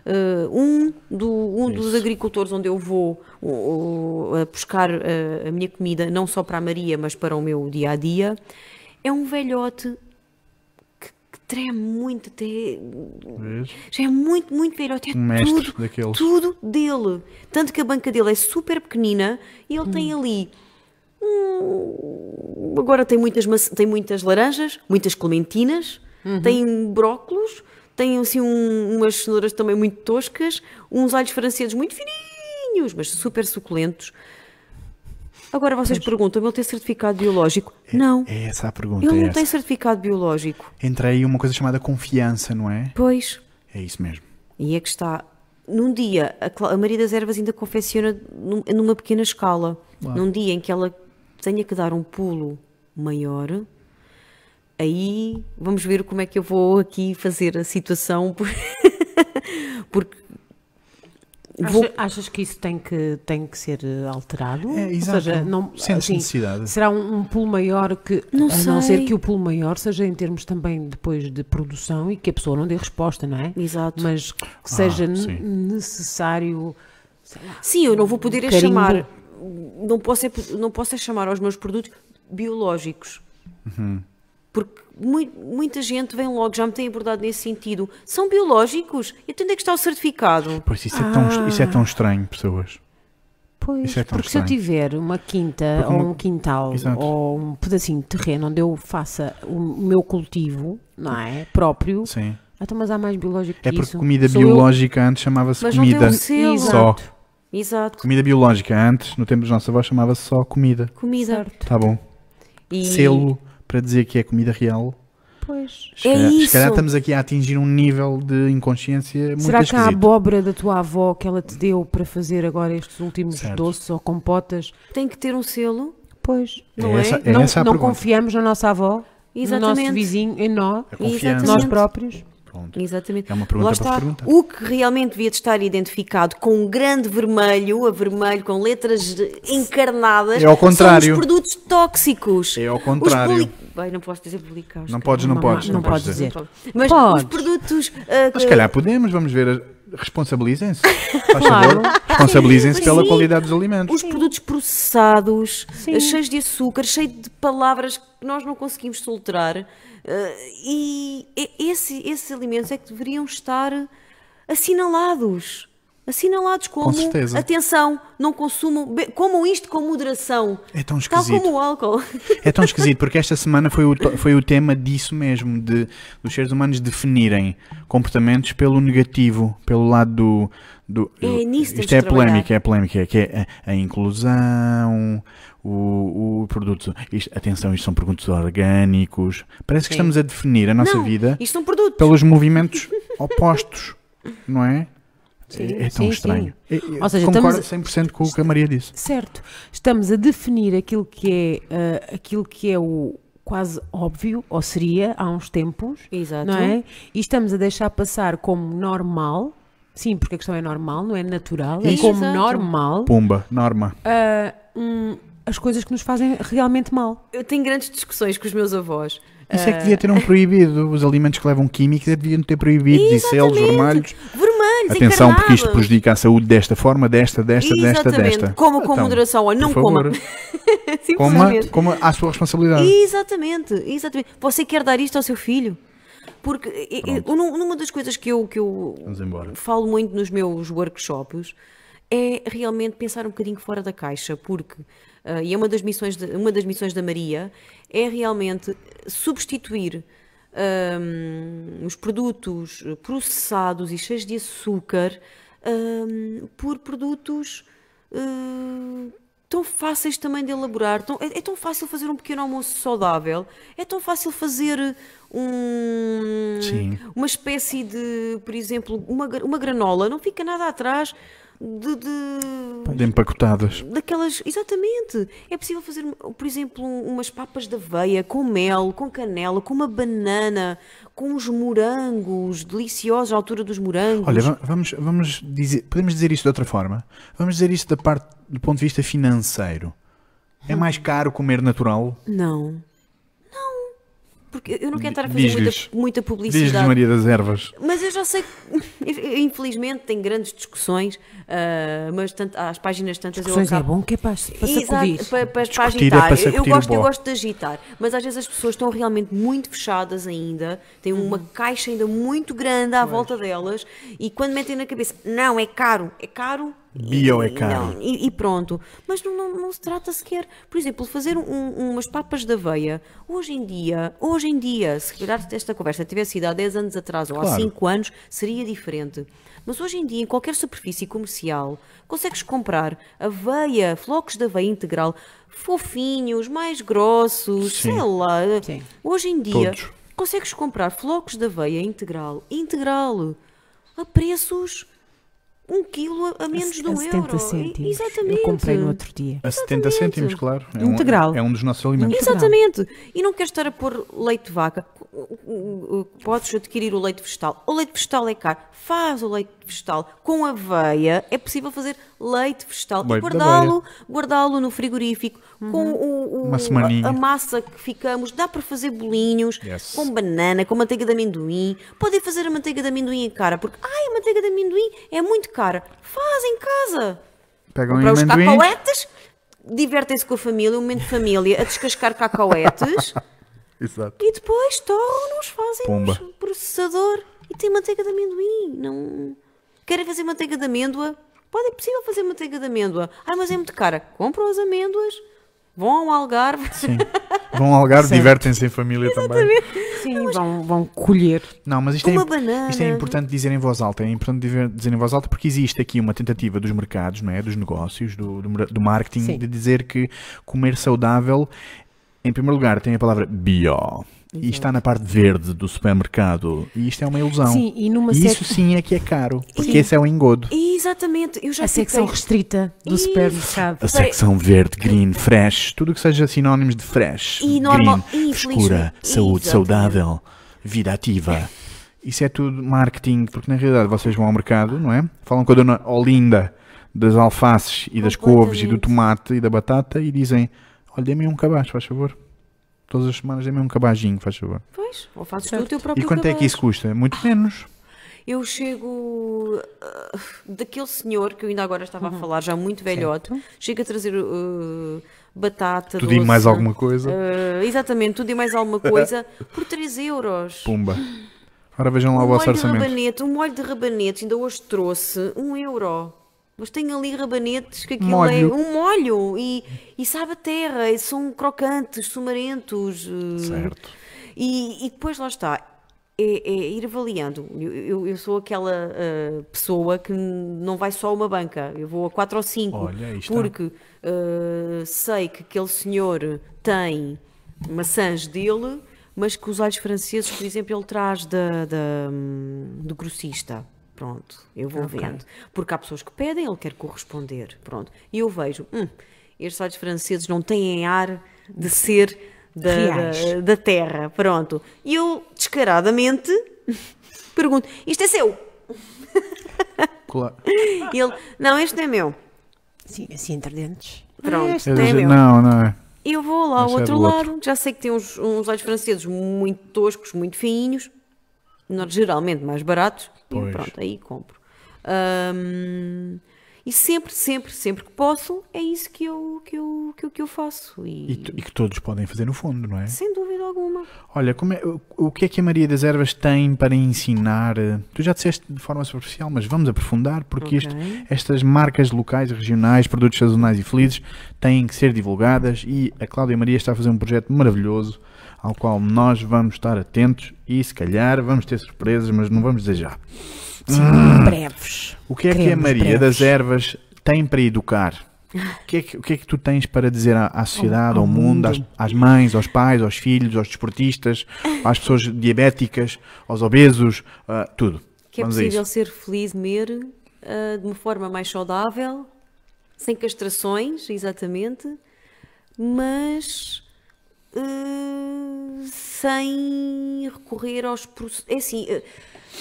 Uh, um, do, um dos agricultores onde eu vou uh, buscar a minha comida, não só para a Maria, mas para o meu dia a dia, é um velhote treme muito, até, já é muito, muito velhote, é um tudo, daqueles. tudo dele. Tanto que a banca dele é super pequenina e ele hum. tem ali. Hum, agora tem muitas, tem muitas laranjas, muitas clementinas, uhum. tem brócolos, tem assim um, umas cenouras também muito toscas, uns alhos franceses muito fininhos, mas super suculentos. Agora vocês perguntam, ele tem certificado biológico? É, não. É essa a pergunta. Ele é não essa. tem certificado biológico. Entra aí uma coisa chamada confiança, não é? Pois. É isso mesmo. E é que está. Num dia, a, Maria das Ervas ainda confecciona num, numa pequena escala. Num dia em que ela tenha que dar um pulo maior, aí vamos ver como é que eu vou aqui fazer a situação, porque Vou... Acha, achas que isso tem que, tem que ser alterado? É, exato. Ou seja, não, assim, necessidade. Será um, um pulo maior que, não a sei. não ser que o pulo maior seja em termos também depois de produção e que a pessoa não dê resposta, não é? Exato. Mas que seja ah, necessário. Lá, sim, eu não vou poder um chamar, não posso, é, não posso é chamar aos meus produtos biológicos. Uhum. Porque muita gente vem logo, já me tem abordado nesse sentido. São biológicos? E onde é que está o certificado? Pois isso é, tão, isso é tão estranho, pessoas. Pois, é porque estranho. se eu tiver uma quinta porque ou uma... um quintal Exato. ou um pedacinho de terreno onde eu faça o meu cultivo, não é? Próprio. Sim. Então, mas há mais biológico é que porque comida Sou biológica eu... antes chamava-se comida não tem um só. Exato. Comida biológica antes, no tempo dos nossos avós, chamava-se só comida. Comida. Certo. Tá bom. E... Selo para dizer que é comida real. Pois. Se, é calhar, isso. se calhar estamos aqui a atingir um nível de inconsciência muito Será que esquisito. a abóbora da tua avó que ela te deu para fazer agora estes últimos certo. doces ou compotas tem que ter um selo? Pois, é não é? Essa, é não, essa não confiamos na nossa avó, Exatamente. no nosso vizinho, em nós, nós próprios. Pronto. Exatamente. É uma pergunta Lá está. para perguntar. O que realmente devia estar identificado com um grande vermelho, a vermelho com letras encarnadas, é ao contrário. são os produtos tóxicos. É ao contrário. Bem, não posso dizer publicar. Não podes, não, não podes. Não, não, podes dizer. dizer. Mas podes. os produtos... Uh, Mas se calhar podemos, vamos ver... Responsabilizem-se. claro. Responsabilizem-se pela sim. qualidade dos alimentos. Os produtos processados, sim. cheios de açúcar, cheios de palavras que nós não conseguimos soltar e esse, esses alimentos é que deveriam estar assinalados. Assinalados como Com atenção, não consumam, comam isto com moderação. É tão esquisito. Tal como o álcool. É tão esquisito, porque esta semana foi o, foi o tema disso mesmo, de dos seres humanos definirem comportamentos pelo negativo, pelo lado do. do é nisso isto é polémica, é polémica, que é a, a inclusão, o, o produto. Isto, atenção, isto são produtos orgânicos. Parece que Sim. estamos a definir a nossa não, vida pelos movimentos opostos, não é? Sim, é, é, tão sim, estranho. Sim. É, Ou seja, concordo estamos, 100% com o que a Maria disse. Certo. Estamos a definir aquilo que é, uh, aquilo que é o quase óbvio, ou seria há uns tempos, Exato. não é? E estamos a deixar passar como normal, sim, porque a questão é normal, não é natural, é como normal. Pumba, norma. Uh, um, as coisas que nos fazem realmente mal. Eu tenho grandes discussões com os meus avós. Isso uh... é que devia ter um proibido. Os alimentos que levam químicos é deviam ter proibido. E selos vermelhos. Vermelhos, Atenção, porque isto prejudica a saúde desta forma, desta, desta, Exatamente. desta, desta. Coma com então, moderação ou não coma. coma. Coma à sua responsabilidade. Exatamente, exatamente. Você quer dar isto ao seu filho? Porque eu, numa das coisas que eu, que eu falo muito nos meus workshops é realmente pensar um bocadinho fora da caixa, porque uh, e é uma das missões de, uma das missões da Maria é realmente substituir um, os produtos processados e cheios de açúcar um, por produtos uh, tão fáceis também de elaborar. Tão, é, é, tão fácil fazer um pequeno almoço saudável, é tão fácil fazer um, uma espécie de, por exemplo, uma, uma granola, não fica nada atrás de, de, de, empacotadas. Daquelas, exatamente. É possível fazer, por exemplo, umas papas de aveia com mel, com canela, com uma banana, com os morangos deliciosos, à altura dos morangos. Olha, vamos, vamos dizer, podemos dizer isto de outra forma. Vamos dizer isto da parte do ponto de vista financeiro. É mais caro comer natural? Não. Porque eu não quero estar a fazer muita, muita publicidade. Diz Maria das Ervas. Mas eu já sei que, infelizmente, tem grandes discussões, uh, mas tanto, às páginas tantas discussões eu acabo... é bom que é para, para Exato, para, para, para agitar. É para eu, gosto, eu gosto de agitar, mas às vezes as pessoas estão realmente muito fechadas ainda, têm uma uhum. caixa ainda muito grande à pois. volta delas, e quando metem na cabeça, não, é caro, é caro Bio é caro. E, e, pronto. Mas não, não, não, se trata sequer, por exemplo, fazer um, umas papas de aveia. Hoje em dia, hoje em dia, se calhar esta conversa tivesse sido há 10 anos atrás ou claro. há 5 anos, seria diferente. Mas hoje em dia, em qualquer superfície comercial, consegues comprar aveia, flocos de aveia integral, fofinhos, mais grossos, Sim. sei lá. Sim. Hoje em dia, Todos. consegues comprar flocos de aveia integral, integral, a preços um quilo a menos a, de um a 70 euro. Cêntimos. Exatamente. Eu comprei no outro dia. A 70 cêntimos, claro. É Integral. Um, é um dos nossos alimentos. Exatamente. E não queres estar a pôr leite de vaca. Podes adquirir o leite vegetal. O leite vegetal é caro. Faz o leite vegetal com aveia. É possível fazer leite vegetal leite e guardá-lo guardá no frigorífico uhum. com o, o a, a, massa que ficamos. Dá para fazer bolinhos yes. com banana, com manteiga de amendoim. Podem fazer a manteiga de amendoim em cara, porque ai, a manteiga de amendoim é muito cara. Faz em casa. Pegam para os cacauetes, divertem-se com a família, um momento de família, a descascar cacauetes. Exato. E depois torram-nos, fazem Pumba. processador e tem manteiga de amendoim. Não... Querem fazer manteiga de amêndoa? Pode, é possível fazer manteiga de amêndoa. Ah, mas é muito cara. Compram as amêndoas, vão ao Algarve. Sim. Vão ao Algarve, divertem-se em família Exatamente. também. Sim, mas, vão, vão colher. Não, mas isto, é, banana. isto é importante dizer em voz alta. É importante dizer em voz alta porque existe aqui uma tentativa dos mercados, não é? dos negócios, do, do, do marketing, Sim. de dizer que comer saudável, em primeiro lugar, tem a palavra bio. Exato. E está na parte verde do supermercado. E isto é uma ilusão. Sim, e numa e isso sim é que é caro. Porque sim. esse é o engodo. Exatamente. Eu já a secção restrita do e... supermercado. A secção verde, green, fresh. Tudo que seja sinónimos de fresh. E normal, green, frescura, saúde Exatamente. saudável, vida ativa. Isso é tudo marketing. Porque na realidade vocês vão ao mercado, não é? Falam com a dona Olinda das alfaces e das couves e do tomate e da batata e dizem: Olha, dê-me um cabaz, faz favor. Todas as semanas dê-me um cabajinho, faz favor. Pois, ou fazes tu o teu próprio E quanto cabaz. é que isso custa? Muito menos. Eu chego uh, daquele senhor que eu ainda agora estava uhum. a falar, já muito velhote, certo. chega a trazer uh, batata. Tudo doce, e mais alguma coisa. Uh, exatamente, tudo e mais alguma coisa por 3 euros. Pumba. Ora vejam lá um o vosso orçamento. Rabanete, um molho de rabanete, ainda hoje trouxe 1 um euro. Mas tem ali rabanetes que aquilo molho. é um molho e, e sabe a terra, e são crocantes, sumarentos. Eh, certo. E, e depois lá está, é, é ir avaliando. Eu, eu, eu sou aquela uh, pessoa que não vai só a uma banca, eu vou a quatro ou cinco. Olha, porque uh, sei que aquele senhor tem maçãs dele, mas que os alhos franceses, por exemplo, ele traz da, da, hum, do grossista. Pronto, eu vou okay. vendo. Porque há pessoas que pedem, ele quer corresponder. Pronto. E eu vejo, hum, estes sites franceses não têm ar de ser da, da, da, terra. Pronto. E eu, descaradamente, pergunto: isto é seu? Claro. Ele, não, este não é meu. Sim, assim entre dentes. Pronto, este não é meu. Não, não é. Eu vou lá ao outro é lado, outro. já sei que tem uns, uns olhos franceses muito toscos, muito fininhos, geralmente mais baratos, Pois. E pronto, aí compro. Um, e sempre, sempre, sempre que posso, é isso que eu, que eu, que eu, que eu faço. E, e, e, que todos podem fazer no fundo, não é? Sem dúvida alguma. Olha, como é, o, o que é que a Maria das Ervas tem para ensinar? Tu já disseste de forma superficial, mas vamos aprofundar, porque okay. isto, estas marcas locais, regionais, produtos sazonais e felizes têm que ser divulgadas e a Cláudia Maria está a fazer um projeto maravilhoso ao qual nós vamos estar atentos e se calhar vamos ter surpresas, mas não vamos dizer já. Sim, hum. breves. O que é Queremos que a Maria breves. das Ervas tem para educar? O que, é que, o que é que tu tens para dizer à, à sociedade, ao, ao mundo, mundo. Às, às, mães, aos pais, aos filhos, aos desportistas, às pessoas diabéticas, aos obesos, uh, tudo? Que é possível ser feliz, mer uh, de uma forma mais saudável, sem castrações, exatamente, mas uh, sem recorrer aos processos. É assim, uh,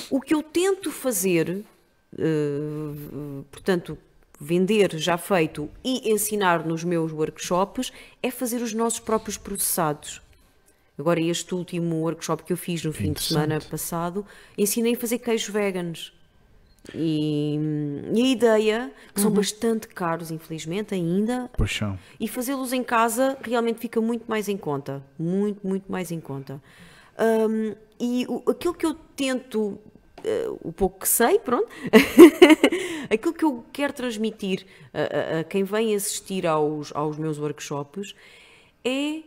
o que eu tento fazer, portanto, vender já feito e ensinar nos meus workshops é fazer os nossos próprios processados. Agora, este último workshop que eu fiz no fim de semana passado, ensinei a fazer queijos veganos. E, e, a ideia, que são uhum. bastante caros, infelizmente, ainda, e fazê-los em casa realmente fica muito mais em conta. Muito, muito mais em conta. Um, e o, aquilo que eu tento, uh, o pouco que sei, pronto, aquilo que eu quero transmitir a, a, a quem vem assistir aos, aos meus workshops é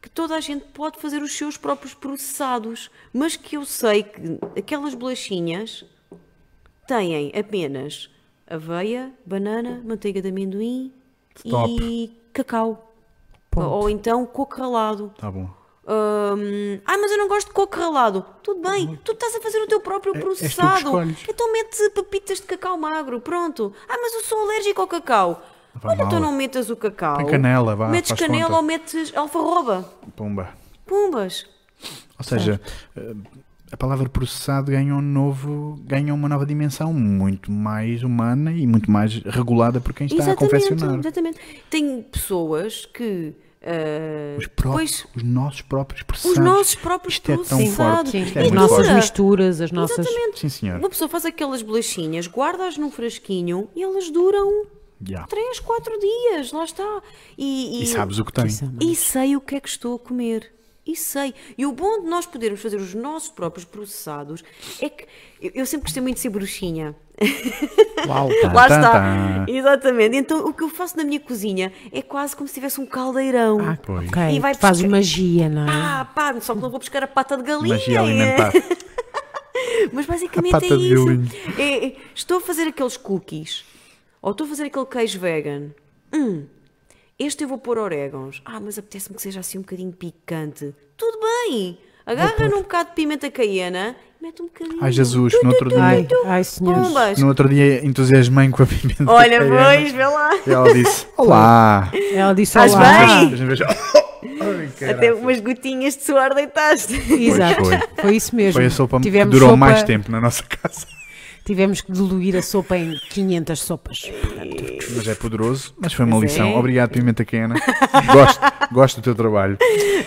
que toda a gente pode fazer os seus próprios processados, mas que eu sei que aquelas bolachinhas têm apenas aveia, banana, manteiga de amendoim Stop. e cacau. Ponto. Ou então coco ralado. Tá bom. Ah, mas eu não gosto de coco ralado. Tudo bem, uhum. tu estás a fazer o teu próprio é, processado. então mete papitas de cacau magro, pronto. Ah, mas eu sou alérgico ao cacau. Olha, então não metas o cacau. Tem canela, vá. Metes canela conta. ou metes alfarroba. Pumba. Pumbas. Ou seja, certo. A palavra processado ganha um novo, ganha uma nova dimensão muito mais humana e muito mais regulada por quem está exatamente, a confeccionar. Exatamente. Tem pessoas que Uh, os, próprios, depois, os nossos próprios processados. Os nossos próprios Isto. É tão forte. Sim, é as nossas forte. misturas, as nossas. Exatamente. Sim, senhor. Uma pessoa faz aquelas bolachinhas, guarda-as num frasquinho e elas duram Yeah. 3, 4 dias, lá está. E, e, e sabes o que tem. E sei o que é que estou a comer. E sei. E o bom de nós podermos fazer os nossos próprios processados é que eu, eu sempre gostei muito de ser bruxinha. Uau, tá, Lá tá, está. Tá. Exatamente. Então o que eu faço na minha cozinha é quase como se tivesse um caldeirão. Ah, pois. Okay. E vai Faz buscar... magia, não é? Ah, pá, só que não vou buscar a pata de galinha. Magia alimentar. Mas basicamente é isso. É, é, estou a fazer aqueles cookies ou estou a fazer aquele queijo vegan. Hum, este eu vou pôr orégãos. Ah, mas apetece-me que seja assim um bocadinho picante. Tudo bem. Agarra num bocado de pimenta caiena mete um bocadinho. Ai Jesus, no outro dia. Ai, ai senhores. No outro dia entusiasmei com a pimenta. Olha, pois, vê lá. E ela disse: Olá. Ela disse: Olá. Estás bem? Até umas gotinhas de suor deitaste. Exato. Foi. foi isso mesmo. Foi a sopa que durou sopa... mais tempo na nossa casa. Tivemos que diluir a sopa em 500 sopas. Mas é poderoso, mas foi uma mas lição. É. Obrigado, Pimenta Quena. Gosto, gosto do teu trabalho.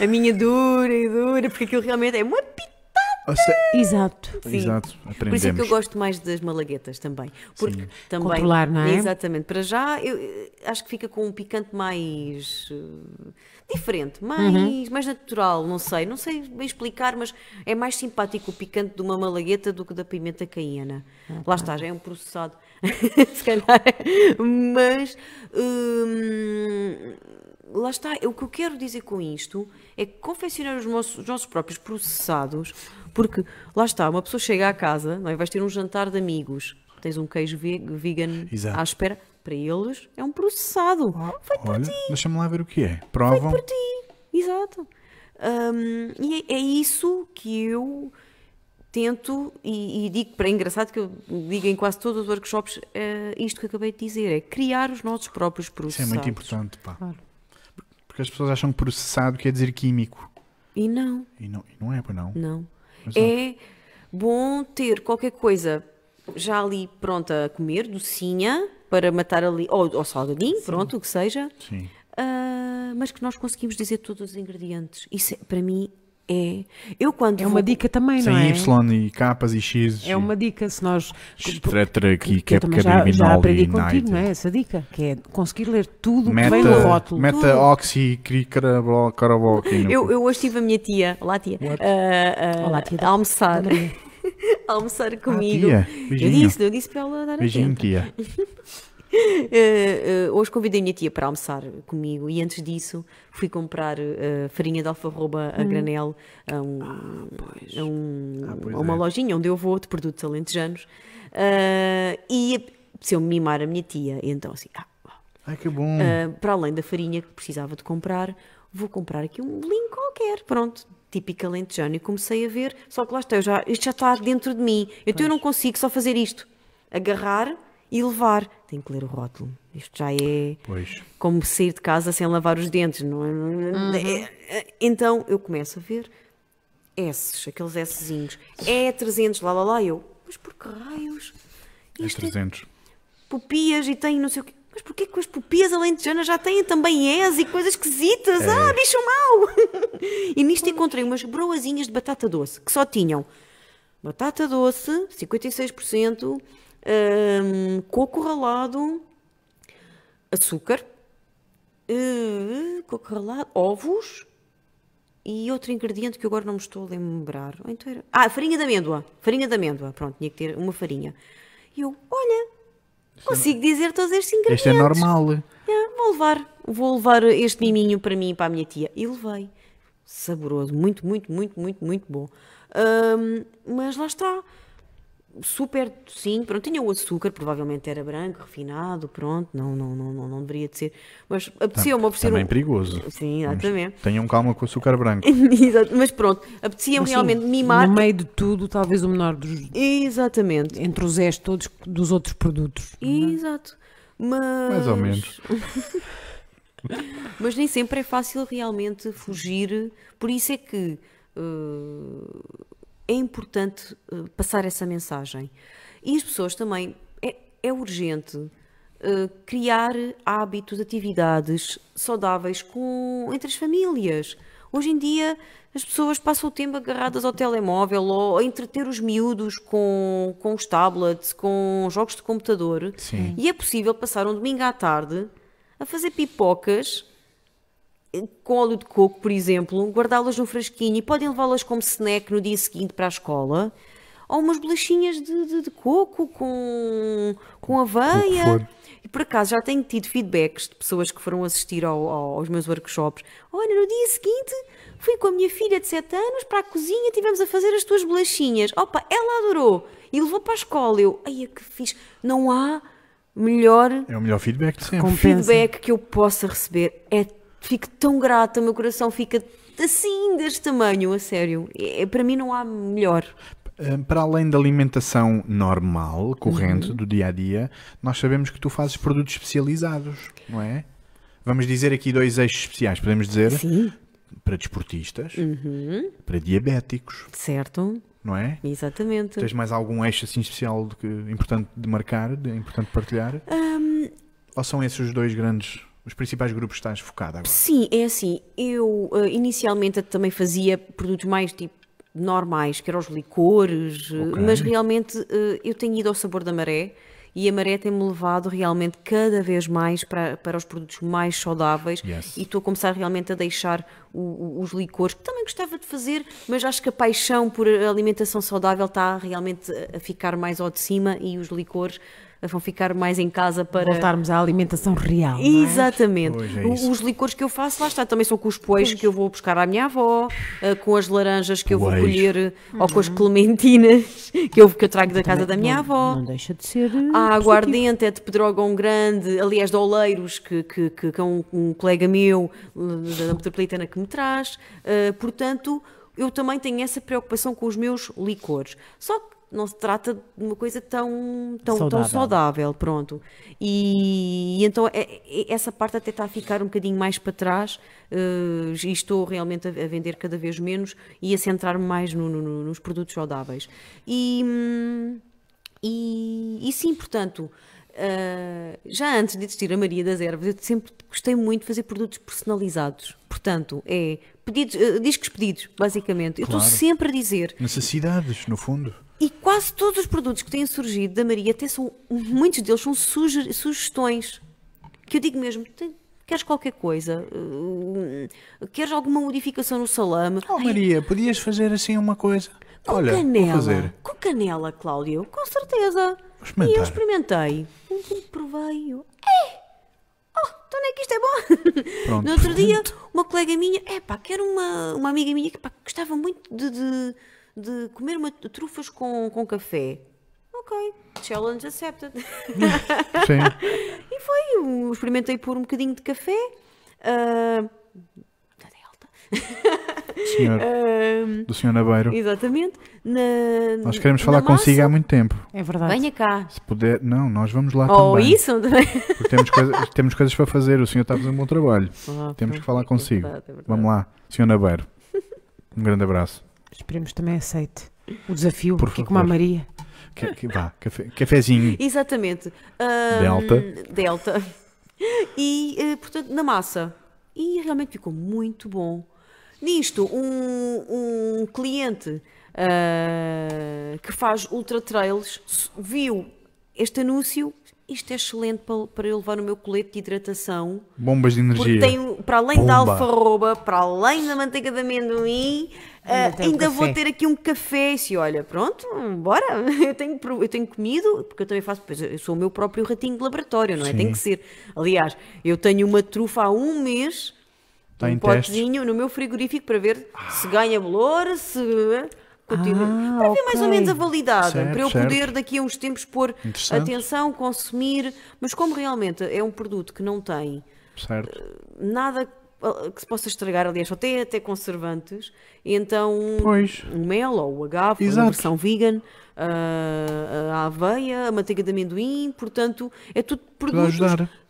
A minha dura e dura, porque aquilo realmente é uma pitada. Exato. Sim. Exato. Aprendemos. Por isso é que eu gosto mais das malaguetas também. Porque Sim. também. Controlar, não é? Exatamente. Para já, eu eh, acho que fica com um picante mais. Uh, diferente, mais, uhum. mais natural, não sei, não sei bem explicar, mas é mais simpático o picante de uma malagueta do que da pimenta caiena. Okay. Lá está, já é um processado, se calhar, mas hum, lá está, o que eu quero dizer com isto é que confeccionar os nossos, os nossos próprios processados, porque lá está, uma pessoa chega à casa, não é? vais ter um jantar de amigos, tens um queijo vegan Exato. à espera, para eles é um processado. Ah, Foi por olha, ti. Deixa-me lá ver o que é. Provam. Foi por ti. Exato. Um, e é, é, isso que eu tento e, e digo para é engraçado que eu digo em quase todos os workshops uh, isto que acabei de dizer é criar os nossos próprios processados. Isso é muito importante, pá. Claro. Porque as pessoas acham que processado quer dizer químico. E não. E não, e não é, pois não. Não. Mas é não. bom ter qualquer coisa já ali pronta a comer, docinha, para matar ali, ou, ou salgadinho, Sim. pronto, o que seja. Sim. Uh, mas que nós conseguimos dizer todos os ingredientes. Isso é, para mim é. Eu quando é uma dica também, Sem não é? Y e capas e X. É uma dica se nós. Etc. aqui, que, é já, já aprendi contigo, não é? Essa dica, que é conseguir ler tudo meta, que vem no rótulo. Meta oxi carabol eu, eu hoje tive a minha tia, olá tia, uh, uh, olá, tia a almoçar. almoçar comigo. Ah, tia. Eu disse, eu disse para ela dar Beijinho, a tia. Uh, uh, hoje convidei a minha tia para almoçar comigo e antes disso fui comprar uh, farinha de alfarroba a hum. granel a, um, ah, a, um, ah, a uma é. lojinha onde eu vou de produtos alentejanos e se eu mimar a minha tia, então assim, ah, Ai, que bom. para além da farinha que precisava de comprar, vou comprar aqui um bolinho qualquer, pronto, típico alentejano e comecei a ver, só que lá está, eu já, isto já está dentro de mim, então eu não consigo só fazer isto, agarrar e levar. Tem que ler o rótulo. Isto já é pois. como sair de casa sem lavar os dentes, não é? Uhum. é então eu começo a ver S, aqueles Szinhos. É 300, lá lá lá. Eu, mas por que raios? É 300. É pupias e tem não sei o quê. Mas porquê que as pupias alentejanas já têm também S e coisas esquisitas? É. Ah, bicho mau! e nisto encontrei umas broazinhas de batata doce que só tinham batata doce, 56%, um, coco ralado, açúcar, uh, coco ralado, ovos e outro ingrediente que agora não me estou a lembrar. Então era... Ah, farinha de amêndoa. Farinha de amêndoa. Pronto, tinha que ter uma farinha. E eu, olha, é consigo dizer todos estes ingredientes. Este é normal. É, vou levar. Vou levar este miminho para mim e para a minha tia. E levei. Saboroso. Muito, muito, muito, muito, muito bom. Um, mas lá está super, sim, pronto, tinha o açúcar, provavelmente era branco, refinado, pronto, não, não, não, não, não deveria de ser, mas apetecia-me oferecer... Também um... perigoso. Sim, exatamente. tenham calma com o açúcar branco. Exato, mas pronto, apetecia-me realmente mimar... No meio de tudo, talvez o menor dos... Exatamente. Entre os S todos dos outros produtos. É? Exato, mas... Mais ou menos. mas nem sempre é fácil realmente fugir, por isso é que... Uh é importante uh, passar essa mensagem. E as pessoas também, é, é urgente uh, criar hábitos, atividades saudáveis com, entre as famílias. Hoje em dia as pessoas passam o tempo agarradas ao telemóvel ou a entreter os miúdos com, com os tablets, com jogos de computador. Sim. E é possível passar um domingo à tarde a fazer pipocas com óleo de coco, por exemplo, guardá-las no frasquinho e podem levá-las como snack no dia seguinte para a escola. Ou umas bolachinhas de, de, de coco com, com aveia. E por acaso já tenho tido feedbacks de pessoas que foram assistir ao, ao, aos meus workshops. Olha, no dia seguinte fui com a minha filha de 7 anos para a cozinha, tivemos a fazer as tuas bolachinhas. Opa, ela adorou e levou para a escola. Eu, ai, é que fiz. Não há melhor. É o melhor feedback de sempre. Feedback que eu possa receber. É fico tão grata, o meu coração fica assim, deste tamanho, a sério. É, para mim não há melhor. Eh, para além da alimentação normal, corrente, uhum. do dia a dia, nós sabemos que tu fazes produtos especializados, não é? Vamos dizer aqui dois eixos especiais, podemos dizer? Sim. Para desportistas, uhum. para diabéticos. Certo. Não é? Exatamente. Tens mais algum eixo assim especial de que, importante de marcar, de, importante partilhar? Um... Ou são esses os dois grandes os principais grupos que estás focada agora? Sim, é assim. Eu uh, inicialmente também fazia produtos mais tipo normais, que eram os licores, eh, okay. mas realmente uh, eu tenho ido ao sabor da maré e a maré tem-me levado realmente cada vez mais para, para os produtos mais saudáveis yes. e estou a começar realmente a deixar o, o, os licores, que também gostava de fazer, mas acho que a paixão por alimentação saudável está realmente a ficar mais ao de cima e os licores vão ficar mais em casa para. Voltarmos à alimentação real. É? Exatamente. É os licores que eu faço, lá está, também são com os pois que eu vou buscar à minha avó, eh, com as laranjas que eu vou colher, uhum. ou com as clementinas que eu, que eu trago da casa da minha não, avó. Não deixa de ser. A aguardente é de Pedrógão Grande, aliás, de Oleiros, que, que, que, que é um, um colega meu da metropolitana que me traz. Uh, portanto, eu também tenho essa preocupação com os meus licores. Só que não se trata de uma coisa tão, tão, saudável. tão saudável, pronto. E, e então é, é, essa parte até está a ficar um bocadinho mais para trás uh, e estou realmente a, a, vender cada vez menos e a centrar-me mais no, no, nos produtos saudáveis. E, e, e sim, portanto, Uh, já antes de existir a Maria das Ervas, eu sempre gostei muito de fazer produtos personalizados. Portanto, é pedidos, uh, discos pedidos, basicamente. Claro. Eu estou sempre a dizer. Necessidades, no fundo. E quase todos os produtos que têm surgido da Maria, até são, muitos deles são suge sugestões. Que eu digo mesmo, queres qualquer coisa? Uh, queres alguma modificação no salame? Oh Maria, podias fazer assim uma coisa. Com Olha, canela. Fazer. Com canela, Cláudio, com certeza. E eu experimentei. Provei. É! Então não é que isto é bom. Pronto, no outro dia, uma colega minha, é pá, quero uma, uma amiga minha que pá, gostava muito de, de de comer uma, trufas com, com café. Ok, challenge accepted. Sim. e foi, eu experimentei pôr um bocadinho de café. Uh, alta. Senhor. do senhor Nabeiro. Exatamente. Na, nós queremos falar consigo há muito tempo. É verdade. Venha cá. Se puder, não, nós vamos lá oh, também. isso também. Porque temos, coisa, temos coisas para fazer. O senhor está a fazer um bom trabalho. Oh, temos que falar é consigo. É verdade, é verdade. Vamos lá, senhor Nabeiro. Um grande abraço. Esperemos também aceite o desafio, Por aqui favor. como a Maria. Que, que, vá, café, cafezinho. Exatamente. Um, delta. Delta. E, uh, portanto, na massa. E realmente ficou muito bom. Nisto, um, um cliente uh, que faz ultra trails viu este anúncio. Isto é excelente para, para eu levar o meu colete de hidratação. Bombas de energia. Porque tem, para além Bomba. da alfarroba, para além da manteiga de amendoim, ainda, uh, ainda vou ter aqui um café. E se olha, pronto, bora. Eu tenho, eu tenho comido, porque eu também faço, pois eu sou o meu próprio ratinho de laboratório, não é? Sim. Tem que ser. Aliás, eu tenho uma trufa há um mês Está um potezinho no meu frigorífico para ver ah. se ganha valor, se continua. Ah, para ver okay. mais ou menos a validade, certo, para eu certo. poder daqui a uns tempos pôr atenção, consumir. Mas como realmente é um produto que não tem certo. Eh, nada eh, que se possa estragar, aliás, tem até conservantes, então pois. o mel ou o agave, a versão vegan, a, a aveia, a manteiga de amendoim, portanto, é tudo produtos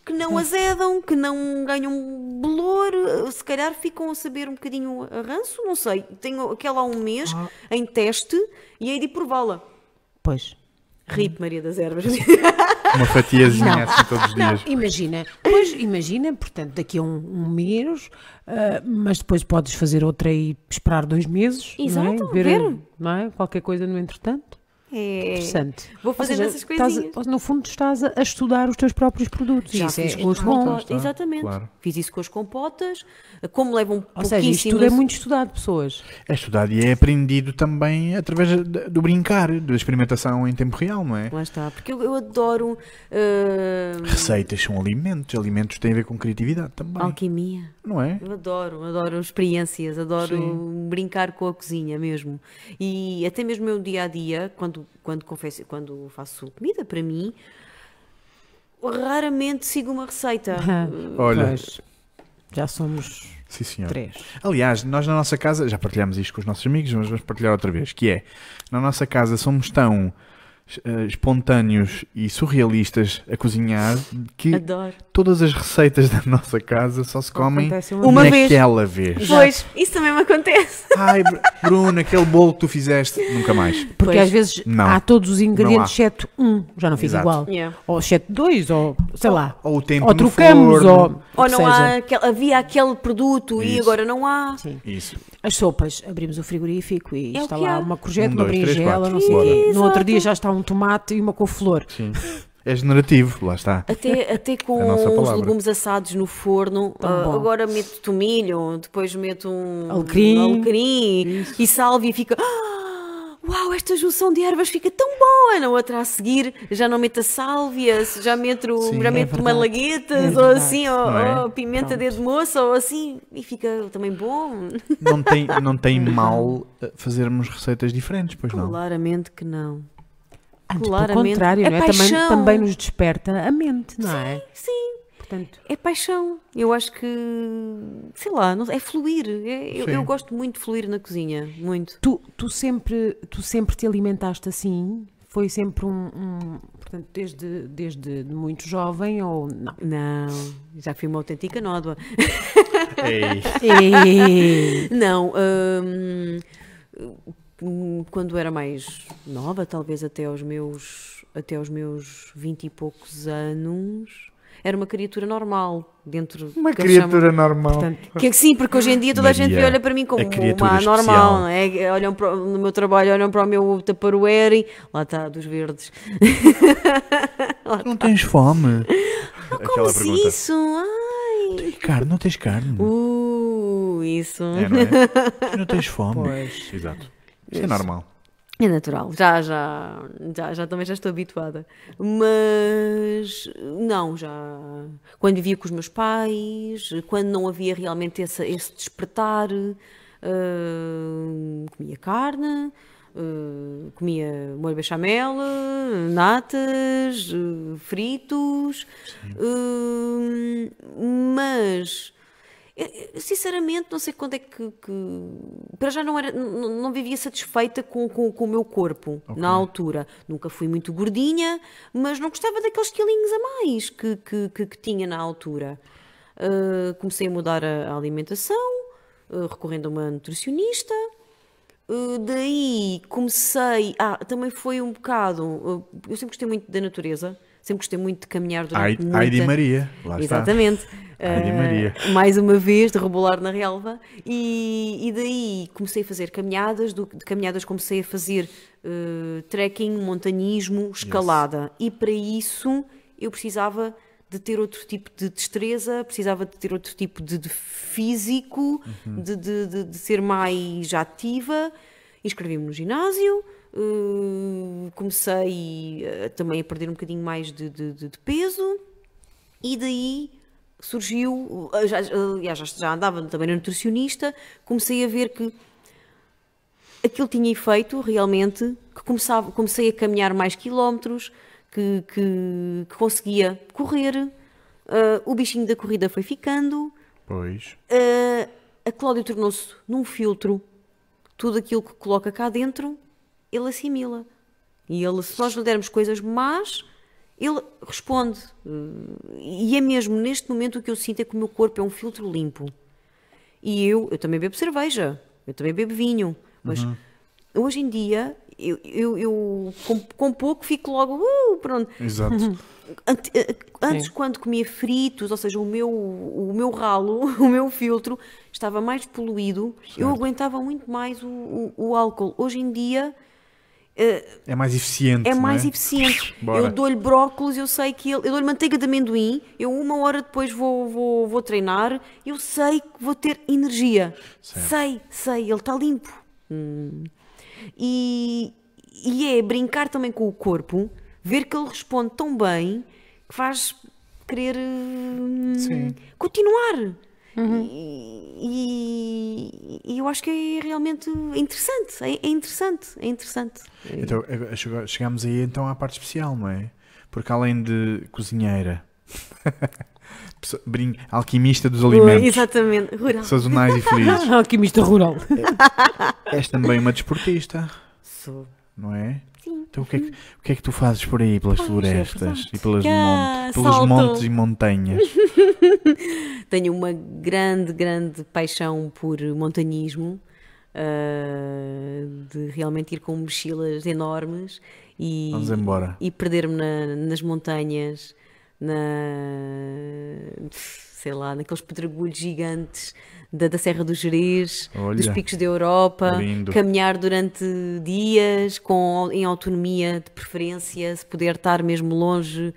que não azedam, que não ganham bolor, se calhar ficam a saber um bocadinho a ranço, não sei. Tenho aquela há um mês ah. em teste e hei de prová-la. Pois. Rip Maria das Ervas. Uma fatiazinha assim todos os dias. Não, imagina, pois imagina, portanto, daqui a um, um mês, uh, mas depois podes fazer outra e esperar dois meses. Exato, não é? ver, ver. Não é? qualquer coisa no entretanto. É interessante. Vou fazer seja, essas coisinhas. Estás, no fundo, estás a, estudar os teus próprios produtos. Já isso fiz é com os compotas. Exatamente. Claro. Fiz isso com as compotas. Como levam Ou seja, isto tudo é muito estudado, pessoas. É estudado e é aprendido também através do brincar, da experimentação em tempo real, não é? Lá está. Porque eu, eu adoro. Uh... Receitas são alimentos. Alimentos têm a ver com criatividade também. Alquimia. Não é? Eu adoro, adoro experiências, adoro Sim. brincar com a cozinha mesmo. E até mesmo o meu dia a dia, quando quando, confesso, quando faço comida para mim, raramente sigo uma receita. Olha, pois, já somos Sim, três. Aliás, nós na nossa casa, já partilhamos isto com os nossos amigos, mas vamos partilhar outra vez, que é, na nossa casa somos tão uh, espontâneos e surrealistas a cozinhar que Adoro. todas as receitas da nossa casa só se comem uma, naquela vez. vez. Pois, isso também me acontece. Ai, Bruno, aquele bolo que tu fizeste, nunca mais. Porque pois. às vezes não. há todos os ingredientes, exceto um, já não fiz Exato. igual. Yeah. Ou exceto dois, ou sei lá. Ou o tempo ou trocamos, ou, ou não há aquele, havia aquele produto Isso. e agora não há. Sim. Isso. As sopas, abrimos o frigorífico e é está lá uma courgette, um, uma berinjela, não sei o quê. No outro dia já está um tomate e uma couve-flor. Sim. É generativo, lá está. Até, até com os legumes assados no forno. Uh, agora meto tomilho, depois meto um alecrim, um alecrim e salve e fica. Uau, esta junção de ervas fica tão boa! Na outra a seguir já não meto a sálvia, já meto, Sim, já é meto é malaguetas é ou assim, ou, é? ou pimenta Pronto. de moça, ou assim, e fica também bom. Não tem, não tem mal fazermos receitas diferentes, pois não? Claramente que não. Antes, pelo contrário, é não é? Também, também nos desperta a mente, não é? Sim, Portanto... É paixão. Eu acho que, sei lá, não, é fluir. É, eu, eu, gosto muito de fluir na cozinha, muito. Tu, tu, sempre, tu sempre te alimentaste assim? Foi sempre um, um, portanto, desde, desde muito jovem ou não? Não, já fui uma autêntica nódoa. Ei. Ei. Não, hum, quando era mais nova, talvez até aos meus até aos meus vinte e poucos anos, era uma criatura normal dentro uma criatura chamo, normal. Portanto, que, sim porque hoje em dia toda Maria, a gente olha para mim como uma normal não é? olham para, no meu trabalho olham para o meu taparoeiro e lá está dos verdes. Não tens fome? Ah, como se isso? Ai. Tens carne? Não tens carne? Uh, isso. É, não, é? não tens fome? Pois. exato. Isso é normal. É natural, já, já, já, já também já estou habituada. Mas não, já. Quando vivia com os meus pais, quando não havia realmente esse, esse despertar, uh, comia carne, uh, comia molho bechamel, natas, uh, fritos, mas sinceramente, não sei quando é que. que para já não, era, não, não vivia satisfeita com, com, com o meu corpo okay. na altura. Nunca fui muito gordinha, mas não gostava daqueles quilinhos a mais que, que, que, que tinha na altura. Uh, comecei a mudar a, a alimentação, uh, recorrendo a uma nutricionista. Uh, daí comecei. Ah, também foi um bocado. eu sempre gostei muito da natureza sempre gostei muito de caminhar durante Ai, muita... Heidi Maria, lá Exatamente. está. Uh. Mais uma vez, de rebolar na relva. E, e daí comecei a fazer caminhadas, do, de caminhadas comecei a fazer uh, trekking, montanhismo, escalada. Yes. E para isso eu precisava de ter outro tipo de destreza, precisava de ter outro tipo de, de físico, uhum. de, de, de, ser mais ativa. Inscrevi-me no ginásio, uh, comecei também a perder um bocadinho mais de peso e daí surgiu, eh, já, aliás, já, já andava também na nutricionista, comecei a ver que aquilo tinha efeito realmente, que começava, comecei a caminhar mais quilómetros, que, que, que conseguia correr, uh, o bichinho da corrida foi ficando. Pois. Uh, a Cláudia tornou-se num filtro, tudo aquilo que coloca cá dentro ele assimila. E ele, se nós lhe dermos coisas más, ele responde. E é mesmo neste momento o que eu sinto é que o meu corpo é um filtro limpo. E eu, eu também bebo cerveja, eu também bebo vinho, mas uhum. hoje em dia eu, eu, eu com, com, pouco fico logo, uh, pronto. Exato. Eh, antes, Sim. quando comia fritos, ou seja, o meu, o meu ralo, o meu filtro estava mais poluído, certo. eu aguentava muito mais o, o, o álcool. Hoje em dia é mais eficiente. É mais é? eficiente. Bora. Eu dou-lhe brócolis, eu sei que ele. Eu dou-lhe manteiga de amendoim, eu uma hora depois vou, vou, vou treinar, eu sei que vou ter energia. Certo. Sei, sei, ele está limpo. Hum. E, e é brincar também com o corpo, ver que ele responde tão bem que faz querer hum, continuar. Uhum. E, e, eu acho que é realmente interessante, é, é interessante, é interessante. Então, chegamos aí então à parte especial, não é? Porque além de cozinheira, alquimista dos alimentos, exatamente, rural, sazonais e felizes, alquimista rural, és também uma desportista, sou, não é? Então o que, é que, o que é que tu fazes por aí, pelas florestas e pelas monte, pelos montes e montanhas? Tenho uma grande, grande paixão por montanhismo, uh, de realmente ir com mochilas enormes e, Vamos embora. e perder-me na, nas montanhas, na, sei lá, naqueles pedregulhos gigantes da, da Serra do Jerez, Olha, dos picos da Europa, lindo. caminhar durante dias com, em autonomia de preferência, se puder estar mesmo longe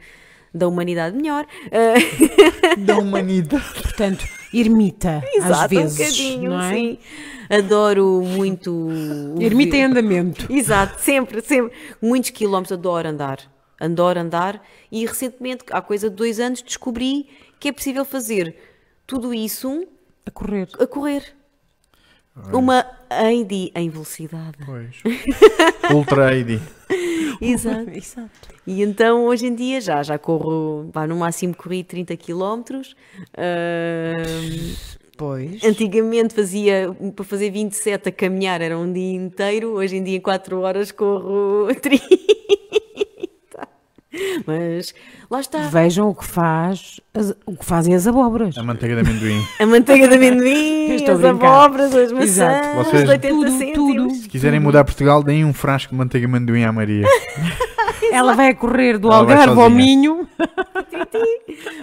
da humanidade melhor. da humanidade. Portanto, ermita, Exato, às vezes. um bocadinho, não é? sim. Adoro muito. Ermita em andamento. Exato, sempre, sempre. Muitos quilómetros, adoro andar. Adoro andar. E recentemente, há coisa de dois anos, descobri que é possível fazer tudo isso a correr. A correr. Uma AD em velocidade. Pois. Ultra AD. Exato. Exato. E então hoje em dia já, já corro, vá, no máximo corri 30 km. Uh, pois. Antigamente fazia, para fazer 27 a caminhar era um dia inteiro, hoje em dia em 4 horas corro 30. Mas lá está. Vejam o que faz, as, o que fazem as abóboras. A manteiga de amendoim. a manteiga de amendoim, as abóboras, as maçãs, Exato. Vocês, 80 tudo, tudo, Se quiserem mudar Portugal, deem um frasco de manteiga de amendoim à Maria. Ela vai correr do Ela Algarve ao Minho.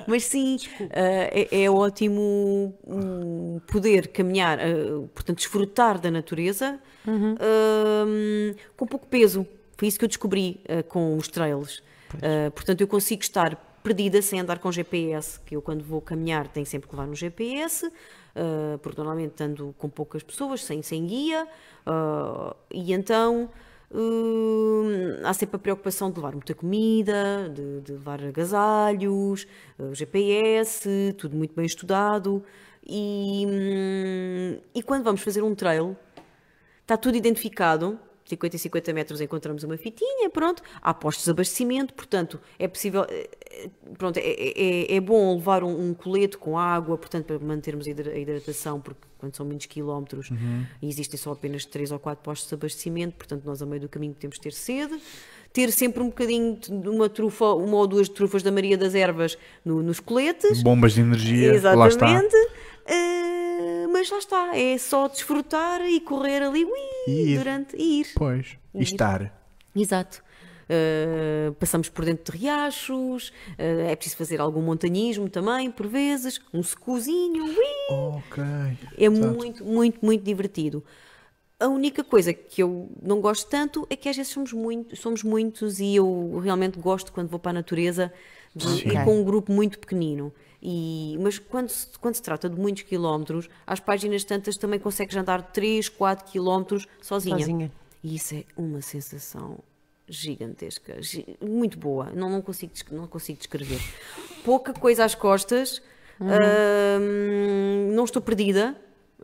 Mas sim, uh, é, é, ótimo um, poder caminhar, uh, portanto, desfrutar da natureza uhum. uh, com pouco peso. Foi isso que eu descobri com os trails. Uh, portanto, eu consigo estar perdida sem andar com GPS, que eu quando vou caminhar tenho sempre que levar no GPS, uh, porque normalmente ando com poucas pessoas, sem, sem guia, uh, e então há sempre a preocupação de levar muita comida, de, de levar agasalhos, GPS, tudo muito bem estudado, e, e quando vamos fazer um trail, está tudo identificado, 50 e 50 metros encontramos uma fitinha, pronto, há postos de abastecimento, portanto, é possível, eh, eh, pronto, é, é, é bom levar um, um, colete com água, portanto, para mantermos a hidratação, porque quando são muitos quilómetros uhum. e existem só apenas 3 ou 4 postos de abastecimento, portanto, nós a meio do caminho temos ter sede, ter sempre um bocadinho de uma trufa, uma ou duas trufas da Maria das Ervas no, nos coletes. Bombas de energia, Exatamente. lá está. Uh, mas lá está, é só desfrutar e correr ali ui, durante e ir. Pois, e, estar. Exato. Uh, passamos por dentro de riachos, uh, é preciso fazer algum montanhismo também, por vezes, um secuzinho. Ok. É Exato. muito, muito, muito divertido. A única coisa que eu não gosto tanto é que às vezes somos, muito, somos muitos e eu realmente gosto quando vou para a natureza de com um grupo muito pequenino. E, mas quando se, quando se trata de muitos quilómetros, às páginas tantas também consegues andar 3, 4 quilómetros sozinha. sozinha. E isso é uma sensação gigantesca, muito boa. Não, não, consigo, não consigo descrever. Pouca coisa às costas, uhum. hum, não estou perdida.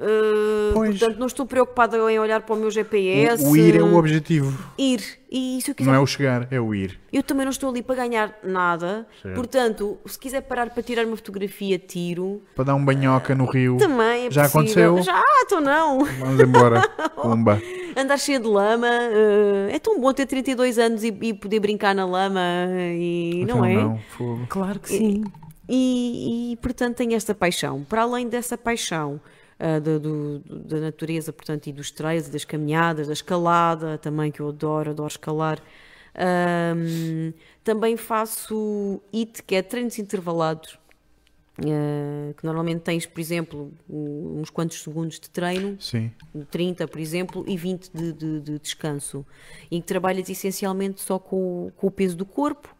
Uh, portanto, não estou preocupada em olhar para o meu GPS. O, o, ir é o objetivo. Ir. E se eu quiser... Não é o chegar, é o ir. Eu também não estou ali para ganhar nada. Certo. Portanto, se quiser parar para tirar uma fotografia, tiro. Para dar um banhoca no rio. Também é Já possível. aconteceu? Já, estou não. Vamos embora. Pumba. Andar cheia de lama. Uh, é tão bom ter 32 anos e, e poder brincar na lama. E, não é? Não, fogo. Claro que sim. E, e, e, portanto, tenho esta paixão. Para além dessa paixão uh, do, do, da natureza, portanto, e dos trails, das caminhadas, da escalada também, que eu adoro, adoro escalar. Um, também faço IT, que é treinos intervalados, uh, que normalmente tens, por exemplo, uns quantos segundos de treino, Sim. 30, por exemplo, e 20 de, de, de descanso, em que trabalhas essencialmente só com, com o peso do corpo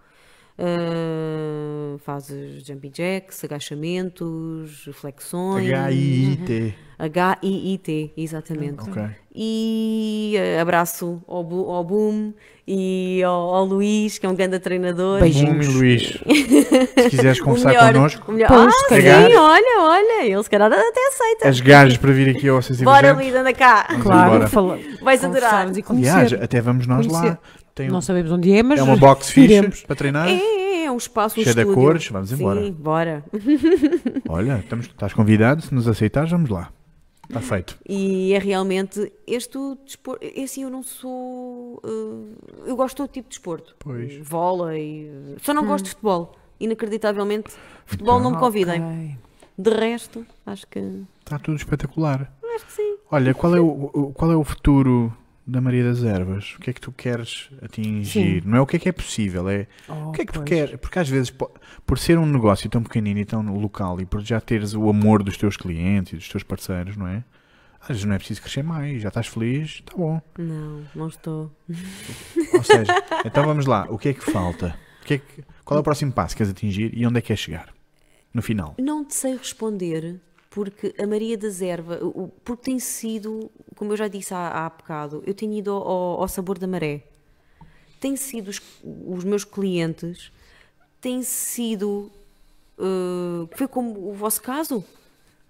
Uh, fazes jumping jacks, agachamentos, flexões. H-I-I-T. H-I-I-T, exatamente. Okay. E uh, abraço ao, ao Boom e ao, ao, Luís, que é um grande treinador. Beijinhos. Boom e Luís. Se quiseres conversar melhor, connosco. Melhor. Ah, sim, olha, olha, ele se calhar até aceita. As gajas para vir aqui ao Bora, Luís, anda cá. Claro, Vais adorar. Aliás, até vamos nós conhecer. lá. Tem não sabemos onde é, mas. É uma box fixe para treinar? É, é um espaço, um Cheio estúdio. de cores, vamos embora. Sim, bora. Olha, estamos, estás convidado, se nos aceitares, vamos lá. Está feito. E é realmente este desporto. É assim, eu não sou. Uh, eu gosto de todo tipo de desporto. Pois. Vôlei. Só não hum. gosto de futebol. Inacreditavelmente, futebol então, não me convidem. Okay. De resto, acho que. Está tudo espetacular. Acho que sim. Olha, qual é o, qual é o futuro da Maria das Ervas? O que é que tu queres atingir? Sim. Não é o que é que é possível, é oh, o que é que pois. tu queres. Porque às vezes, por ser um negócio tão pequenino e tão local e por já teres o amor dos teus clientes e dos teus parceiros, não é? Às vezes não é preciso crescer mais, já estás feliz, está bom. Não, não estou. Ou seja, então vamos lá, o que é que falta? O que é que, qual é o próximo passo que queres atingir e onde é que queres chegar? No final? Não te sei responder porque a Maria das Ervas, porque tem sido, como eu já disse há, há bocado, eu tenho ido ao, ao sabor da maré. Tem sido os, os meus clientes, tem sido, uh, foi como o vosso caso,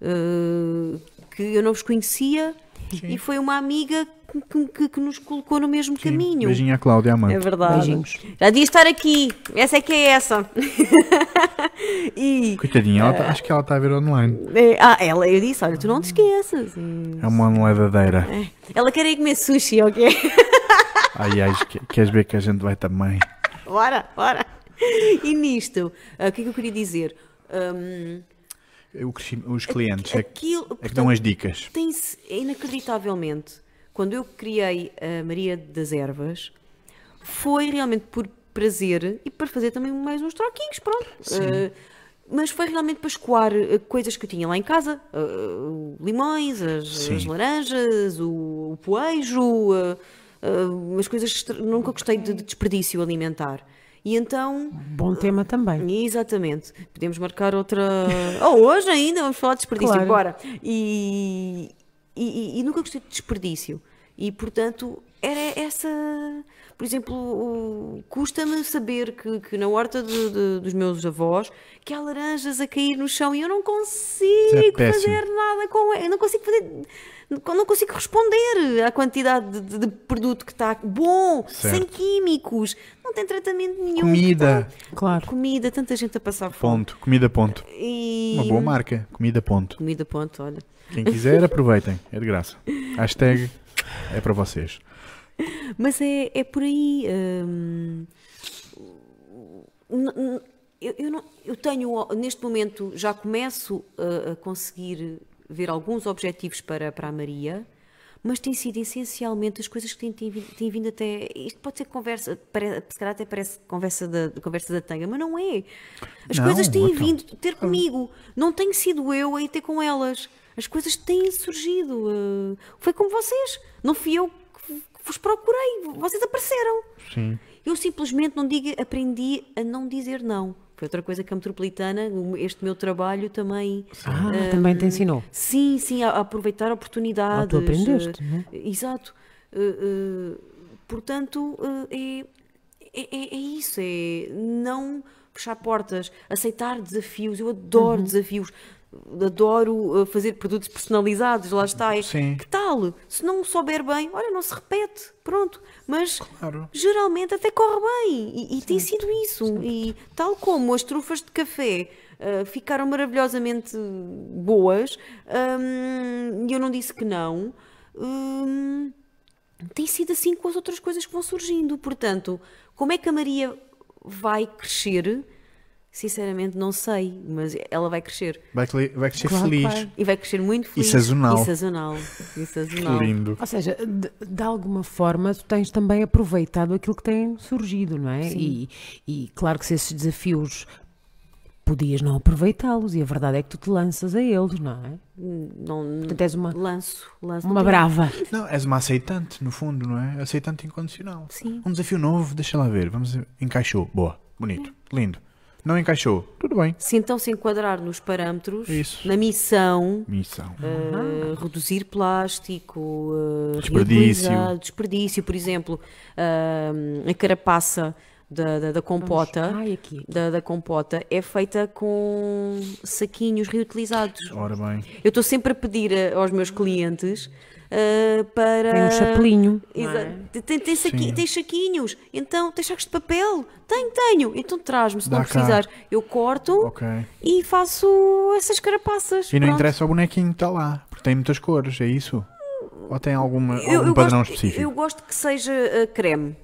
uh, que eu não vos conhecia Sim. e foi uma amiga que, que, que, nos colocou no mesmo Sim, caminho. Beijinho à Cláudia Amante. É verdade. Beijinhos. Já devia estar aqui. Essa é que é essa. e, Coitadinha, uh, acho que ela está a ver online. É, ah, ela, eu disse: olha, tu não te esqueças. É uma onledadeira. É. Ela quer ir comer sushi, ok? ai, ai, queres ver que a gente vai também? Bora, bora. E nisto, uh, o que é que eu queria dizer? Um, os clientes Aquilo, é, que, é que dão as dicas. Tem-se, inacreditavelmente, quando eu criei a Maria das Ervas, foi realmente por prazer e para fazer também mais uns troquinhos, pronto. Uh, mas foi realmente para escoar uh, coisas que eu tinha lá em casa: uh, limões, as, as, laranjas, o, o poejo, as coisas. Nunca gostei de, de desperdício alimentar. E então. Bom tema também. Exatamente. Podemos marcar outra. oh, hoje ainda vamos falar de desperdício. Claro. Bora. E, e, e, nunca gostei de desperdício. E, portanto, era essa. por exemplo, custa-me saber que, que na horta de, de, dos meus avós que há laranjas a cair no chão e eu não consigo é fazer nada com elas. Não consigo fazer não consigo responder à quantidade de, de produto que está bom, certo. sem químicos, não tem tratamento nenhum. Comida, tá, claro. Comida, tanta gente a passar fome. Ponto, comida ponto. E... Uma boa marca, comida ponto. Comida ponto, olha. Quem quiser, aproveitem, é de graça. Hashtag é para vocês. Mas é, é por aí. Hum, eu, eu, não, eu tenho, neste momento, já começo a, a conseguir ver alguns objetivos para, para a Maria, mas tem sido essencialmente as coisas que têm, têm, têm vindo até. Isto pode ser conversa, parece, se calhar até parece conversa da, conversa da tanga, mas não é. As não, coisas têm vindo ter comigo, não tenho sido eu a ir ter com elas. As coisas têm surgido. Uh, foi como vocês. Não fui eu que vos procurei, vocês apareceram. Sim. Eu simplesmente não digo, aprendi a não dizer não. Foi outra coisa que a metropolitana, este meu trabalho também. Ah, uh, também te ensinou. Sim, sim, a, a aproveitar oportunidades. Ah, tu aprendeste, uh, não é? Exato. Uh, portanto, é, é, é, isso, é não fechar portas, aceitar desafios. Eu adoro uhum. desafios adoro uh, fazer produtos personalizados, lá está. Sim. Que tal? Se não souber bem, olha, não se repete, pronto. Mas claro. geralmente até corre bem e, e tem sido isso. Sim. E tal como as trufas de café uh, ficaram maravilhosamente boas, um, e eu não disse que não. Um, tem sido assim com as outras coisas que vão surgindo. Portanto, como é que a Maria vai crescer? Sinceramente, não sei, mas ela vai crescer. Vai, vai crescer claro, feliz. Claro. E vai crescer muito feliz. E sazonal. E sazonal. E sazonal. Lindo. Ou seja, de, de, alguma forma, tu tens também aproveitado aquilo que tem surgido, não é? E, e claro que se esses desafios podias não aproveitá-los e a verdade é que tu te lanças a eles, não é? Não, Portanto, és uma, lanço, lanço uma brava. Não, és uma aceitante, no fundo, não é? Aceitante incondicional. Sim. Um desafio novo, deixa lá ver. Vamos, encaixou. Boa, bonito, lindo. Não encaixou. Tudo bem. Se então se enquadrar nos parâmetros, Isso. na missão, missão. Uh, reduzir plástico, uh, desperdício. desperdício, por exemplo, uh, a carapaça da, da, da compota, Ai, aqui. Da, da, compota é feita com saquinhos reutilizados. Ora bem. Eu estou sempre a pedir aos meus clientes uh, para. Tem um chapelinho. É? Tem, tem, saqui... tem chaquinhos, então tem sacos de papel? Tenho, tenho. Então traz-me se Dá não precisares. Eu corto okay. e faço essas carapaças. E não Pronto. interessa o bonequinho que está lá, porque tem muitas cores, é isso? Ou tem alguma, algum eu, eu padrão gosto, específico? Eu gosto que seja uh, creme.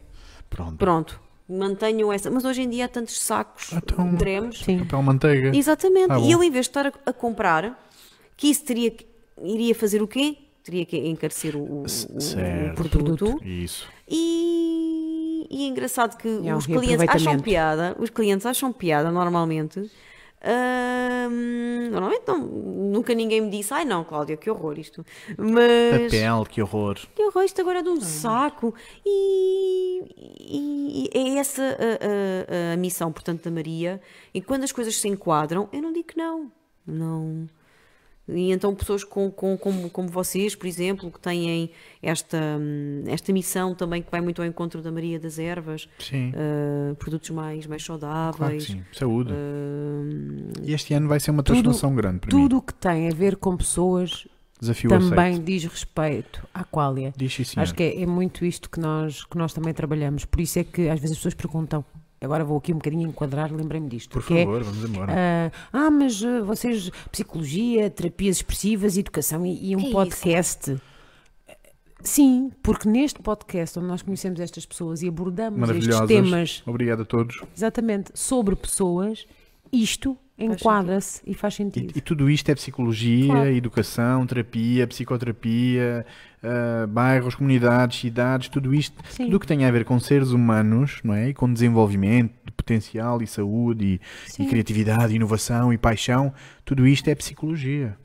Pronto. Pronto mantenham essa. Mas hoje em dia há tantos sacos então, de cremes. Sim. Papel manteiga. Exatamente. Ah, e eu, em vez de estar a, a, comprar, que isso teria, iria fazer o quê? Teria que encarecer o, o, o produto. Isso. E, e é engraçado que é os clientes acham piada, os clientes acham piada normalmente. normalmente não, nunca ninguém me disse, ai não, Cláudia, que horror isto. Mas. Papel, que horror. Que horror, isto agora é de um saco. E, e, e é essa a, a, a, missão, portanto, da Maria. E quando as coisas se enquadram, eu não digo que não. Não. E então pessoas com, com, como, como vocês, por exemplo, que têm esta, esta missão também que vai muito ao encontro da Maria das Ervas, uh, produtos mais, mais saudáveis. Claro sim, saúde. Uh, e este ano vai ser uma transformação tudo, grande para Tudo o que tem a ver com pessoas Desafio também aceito. diz respeito à qualia. Diz sim, Acho que é, é, muito isto que nós, que nós também trabalhamos. Por isso é que às vezes as pessoas perguntam Agora vou aqui um bocadinho enquadrar, lembrei-me disto. Por favor, é, vamos embora. Uh, ah, mas uh, vocês, psicologia, terapias expressivas, educação e, e um que podcast. É Sim, porque neste podcast onde nós conhecemos estas pessoas e abordamos estes temas. Obrigado a todos. Exatamente, sobre pessoas, isto enquadra-se e faz sentido. E, e, tudo isto é psicologia, claro. educação, terapia, psicoterapia, uh, bairros, comunidades, cidades, tudo isto, Sim. tudo o que tem a ver com seres humanos, não é? E com desenvolvimento de potencial e saúde e, e criatividade, inovação e paixão, tudo isto é psicologia,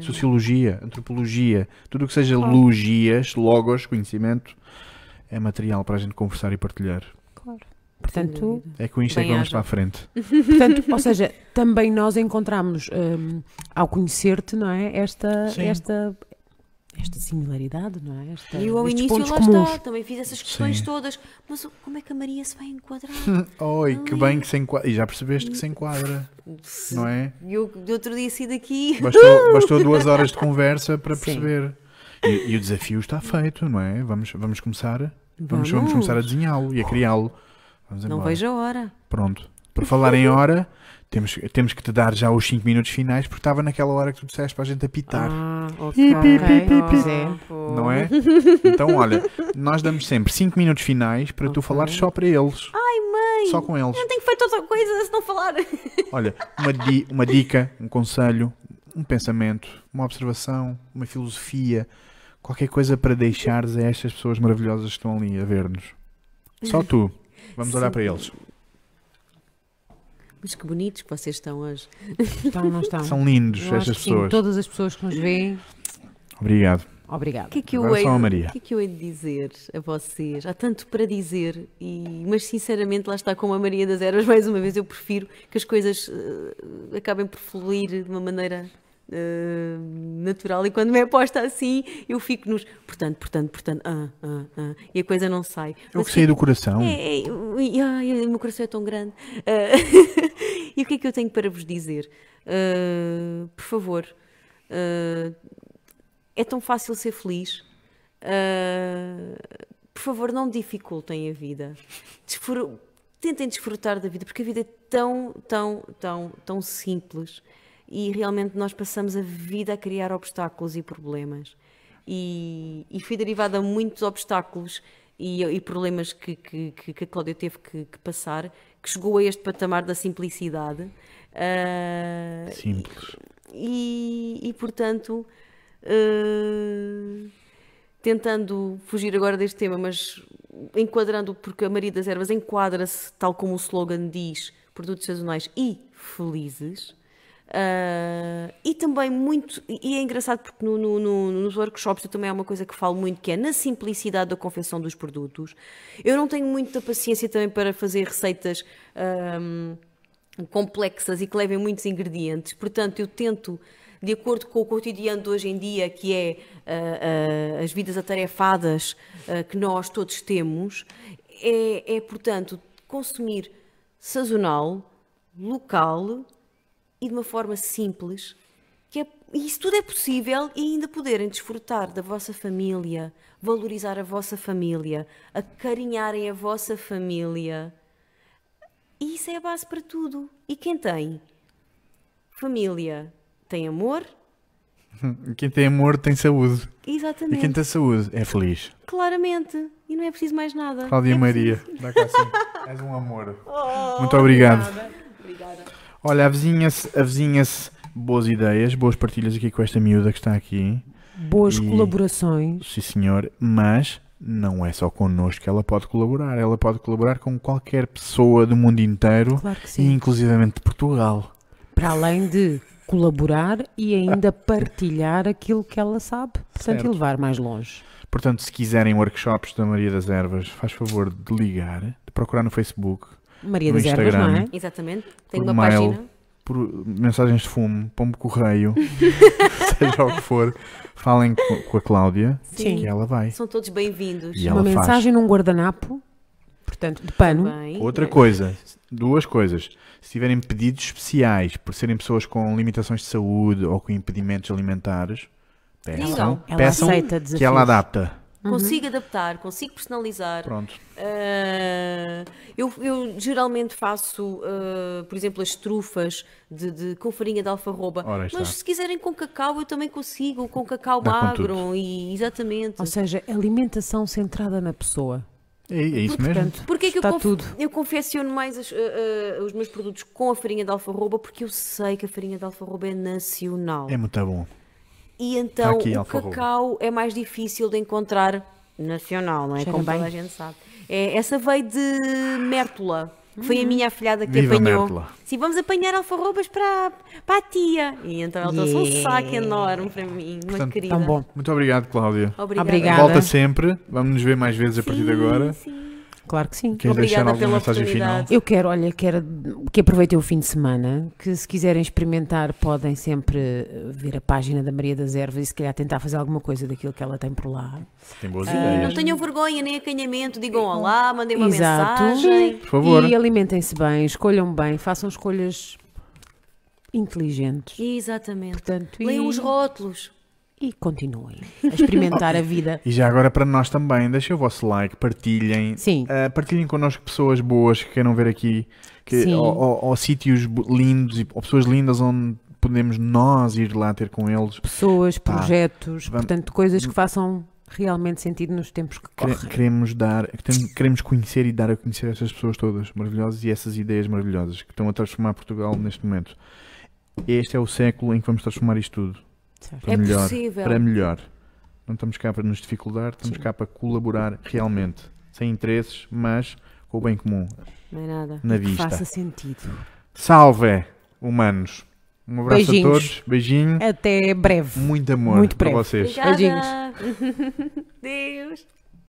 sociologia, antropologia, tudo o que seja claro. logias, logos, conhecimento, é material para a gente conversar e partilhar. Portanto, é com isto é que vamos haja. para a frente. Portanto, ou seja, também nós encontramos um, ao conhecer-te, não é? Esta, esta esta similaridade, não é? Esta, e eu ao início lá comuns. está, também fiz essas questões Sim. todas. Mas como é que a Maria se vai enquadrar? Oi, que bem que se enquadra. E já percebeste que se enquadra, não é? Eu de outro dia saí daqui. Bastou, bastou duas horas de conversa para perceber. E, e, o desafio está feito, não é? Vamos, vamos começar. Vamos, vamos. vamos começar a desenhá-lo e a criá-lo. Não vejo a hora. Pronto. Por falar em hora, temos, temos que te dar já os 5 minutos finais porque estava naquela hora que tu disseste para a gente apitar. Ah, ok. Não é? Então, olha, nós damos sempre 5 minutos finais para okay. tu falares só para eles. Ai, mãe! Só com eles. Eu tenho feito outra coisa se não falar. Olha, uma, di uma dica, um conselho, um pensamento, uma observação, uma filosofia, qualquer coisa para deixares a estas pessoas maravilhosas que estão ali a ver-nos. Só tu. Vamos Sim. olhar para eles. Mas que bonitos que vocês estão hoje. Estão, não estão? São lindos eu estas pessoas. Sim, todas as pessoas que nos veem. Obrigado. Obrigado. O que é que, eu hei, Maria. que é que eu hei de dizer a vocês? Há tanto para dizer, e, mas sinceramente, lá está com a Maria das Eras, mais uma vez, eu prefiro que as coisas uh, acabem por fluir de uma maneira uh, natural. E quando me é posta assim eu fico nos portanto, portanto, portanto ah, ah, ah, e a coisa não sai. É o que sai do coração. É, é, é, o meu coração é tão grande. Uh, e o que é que eu tenho para vos dizer? Uh, por favor uh, é tão fácil ser feliz. Por favor não dificultem a vida. Desfru tentem desfrutar da vida porque a vida é tão, tão, tão, tão simples e realmente nós passamos a vida a criar obstáculos e problemas. E, e fui derivada a muitos obstáculos e, e problemas que, que, que, a Cláudia teve que, que, passar, que chegou a este patamar da simplicidade. Uh, Simples. E, e portanto, uh, tentando fugir agora deste tema, mas enquadrando, porque a Maria das Ervas enquadra-se, tal como o slogan diz, produtos sazonais e felizes. Uh, e também muito, e é engraçado porque no, no, no, nos workshops eu também há uma coisa que falo muito que é na simplicidade da confecção dos produtos. Eu não tenho muita paciência também para fazer receitas um, complexas e que levem muitos ingredientes, portanto eu tento de acordo com o cotidiano de hoje em dia, que é uh, uh, as vidas atarefadas uh, que nós todos temos, é, é, portanto, consumir sazonal, local, e de uma forma simples, que é, e isso tudo é possível e ainda poderem desfrutar da vossa família, valorizar a vossa família, acarinharem a vossa família. E isso é a base para tudo. E quem tem família tem amor. Quem tem amor tem saúde. Exatamente. E quem tem saúde é feliz. Claramente. E não é preciso mais nada. Cláudia é Maria, dá cá assim. És um amor. Oh, Muito obrigado. Obrigada. Olha, avizinha-se avizinha boas ideias, boas partilhas aqui com esta miúda que está aqui. Boas e, colaborações. Sim, senhor, mas não é só connosco que ela pode colaborar. Ela pode colaborar com qualquer pessoa do mundo inteiro, claro e inclusivamente de Portugal. Para além de colaborar e ainda partilhar aquilo que ela sabe, portanto, certo. levar mais longe. Portanto, se quiserem workshops da Maria das Ervas, faz favor de ligar, de procurar no Facebook, Maria das Ervas, não é? Exatamente. Tem uma mail, página. Por mensagens de fumo, pombo correio, seja o que for, falem com, a Cláudia Sim. que ela vai. São todos bem-vindos. Uma mensagem num guardanapo, portanto, de pano. Também. Outra coisa, duas coisas. Se tiverem pedidos especiais por serem pessoas com limitações de saúde ou com impedimentos alimentares, peçam, ela peçam que ela adapta. Uhum. Consigo adaptar, consigo personalizar. Pronto. Uh, eu, eu, geralmente faço, uh, por exemplo, as trufas de, de, com farinha de alfarroba. Mas se quiserem com cacau, eu também consigo, com cacau Dá magro. Com e, exatamente. Ou seja, alimentação centrada na pessoa. É, é isso Porque, mesmo. Portanto, Porquê é que eu, conf tudo. eu confecciono mais as, uh, os meus produtos com a farinha de alfarroba? Porque eu sei que a farinha de alfarroba é nacional. É muito bom. E então Aqui, o cacau é mais difícil de encontrar nacional, não é? Cheira Como bem. toda a gente sabe. É, essa veio de Mértola. Foi a hum. minha afilhada que Viva apanhou. Mértola. Sim, vamos apanhar alfarrobas para, para a tia. E então ela trouxe yeah. um saco enorme para mim, uma Portanto, querida. Tão bom. Muito obrigado, Cláudia. Obrigada. Obrigada. Volta sempre. Vamos nos ver mais vezes sim, a partir de agora. Sim. Claro que sim. Queres deixar Obrigada alguma pela mensagem final? oportunidade. Eu quero, olha, quero que aproveitem o fim de semana, que se quiserem experimentar podem sempre eh, ver a página da Maria das Ervas e se calhar tentar fazer alguma coisa daquilo que ela tem por lá. Tem boas E ideias. não tenham vergonha nem acanhamento, digam olá, mandem uma Exato. mensagem. Por favor. E alimentem-se bem, escolham bem, façam escolhas inteligentes. Exatamente. Portanto, e, Leiam os rótulos. E continuem a experimentar a vida. E já agora para nós também, deixem o vosso like, partilhem. Sim. Uh, partilhem connosco pessoas boas que queiram ver aqui, que, Sim. ou, ou- ou sítios lindos, e- ou pessoas lindas onde podemos nós ir lá ter com eles. Pessoas, Pá, projetos, vamos- portanto, coisas que façam realmente sentido nos tempos que correm. Queremos dar, querem- queremos conhecer e dar a conhecer essas pessoas todas maravilhosas e essas ideias maravilhosas que estão a transformar Portugal neste momento. Este é o século em que vamos transformar isto tudo. Para É melhor, possível. para melhor. Não estamos cá para nos dificultar, estamos Sim. cá para colaborar realmente, sem interesses, mas com o bem comum Não é nada. na Que vista. faça sentido. Salve, humanos. Um abraço Beijinhos. a todos, beijinho, Até breve. muito amor Muito para breve. vocês. Obrigada. Beijinhos. Deus.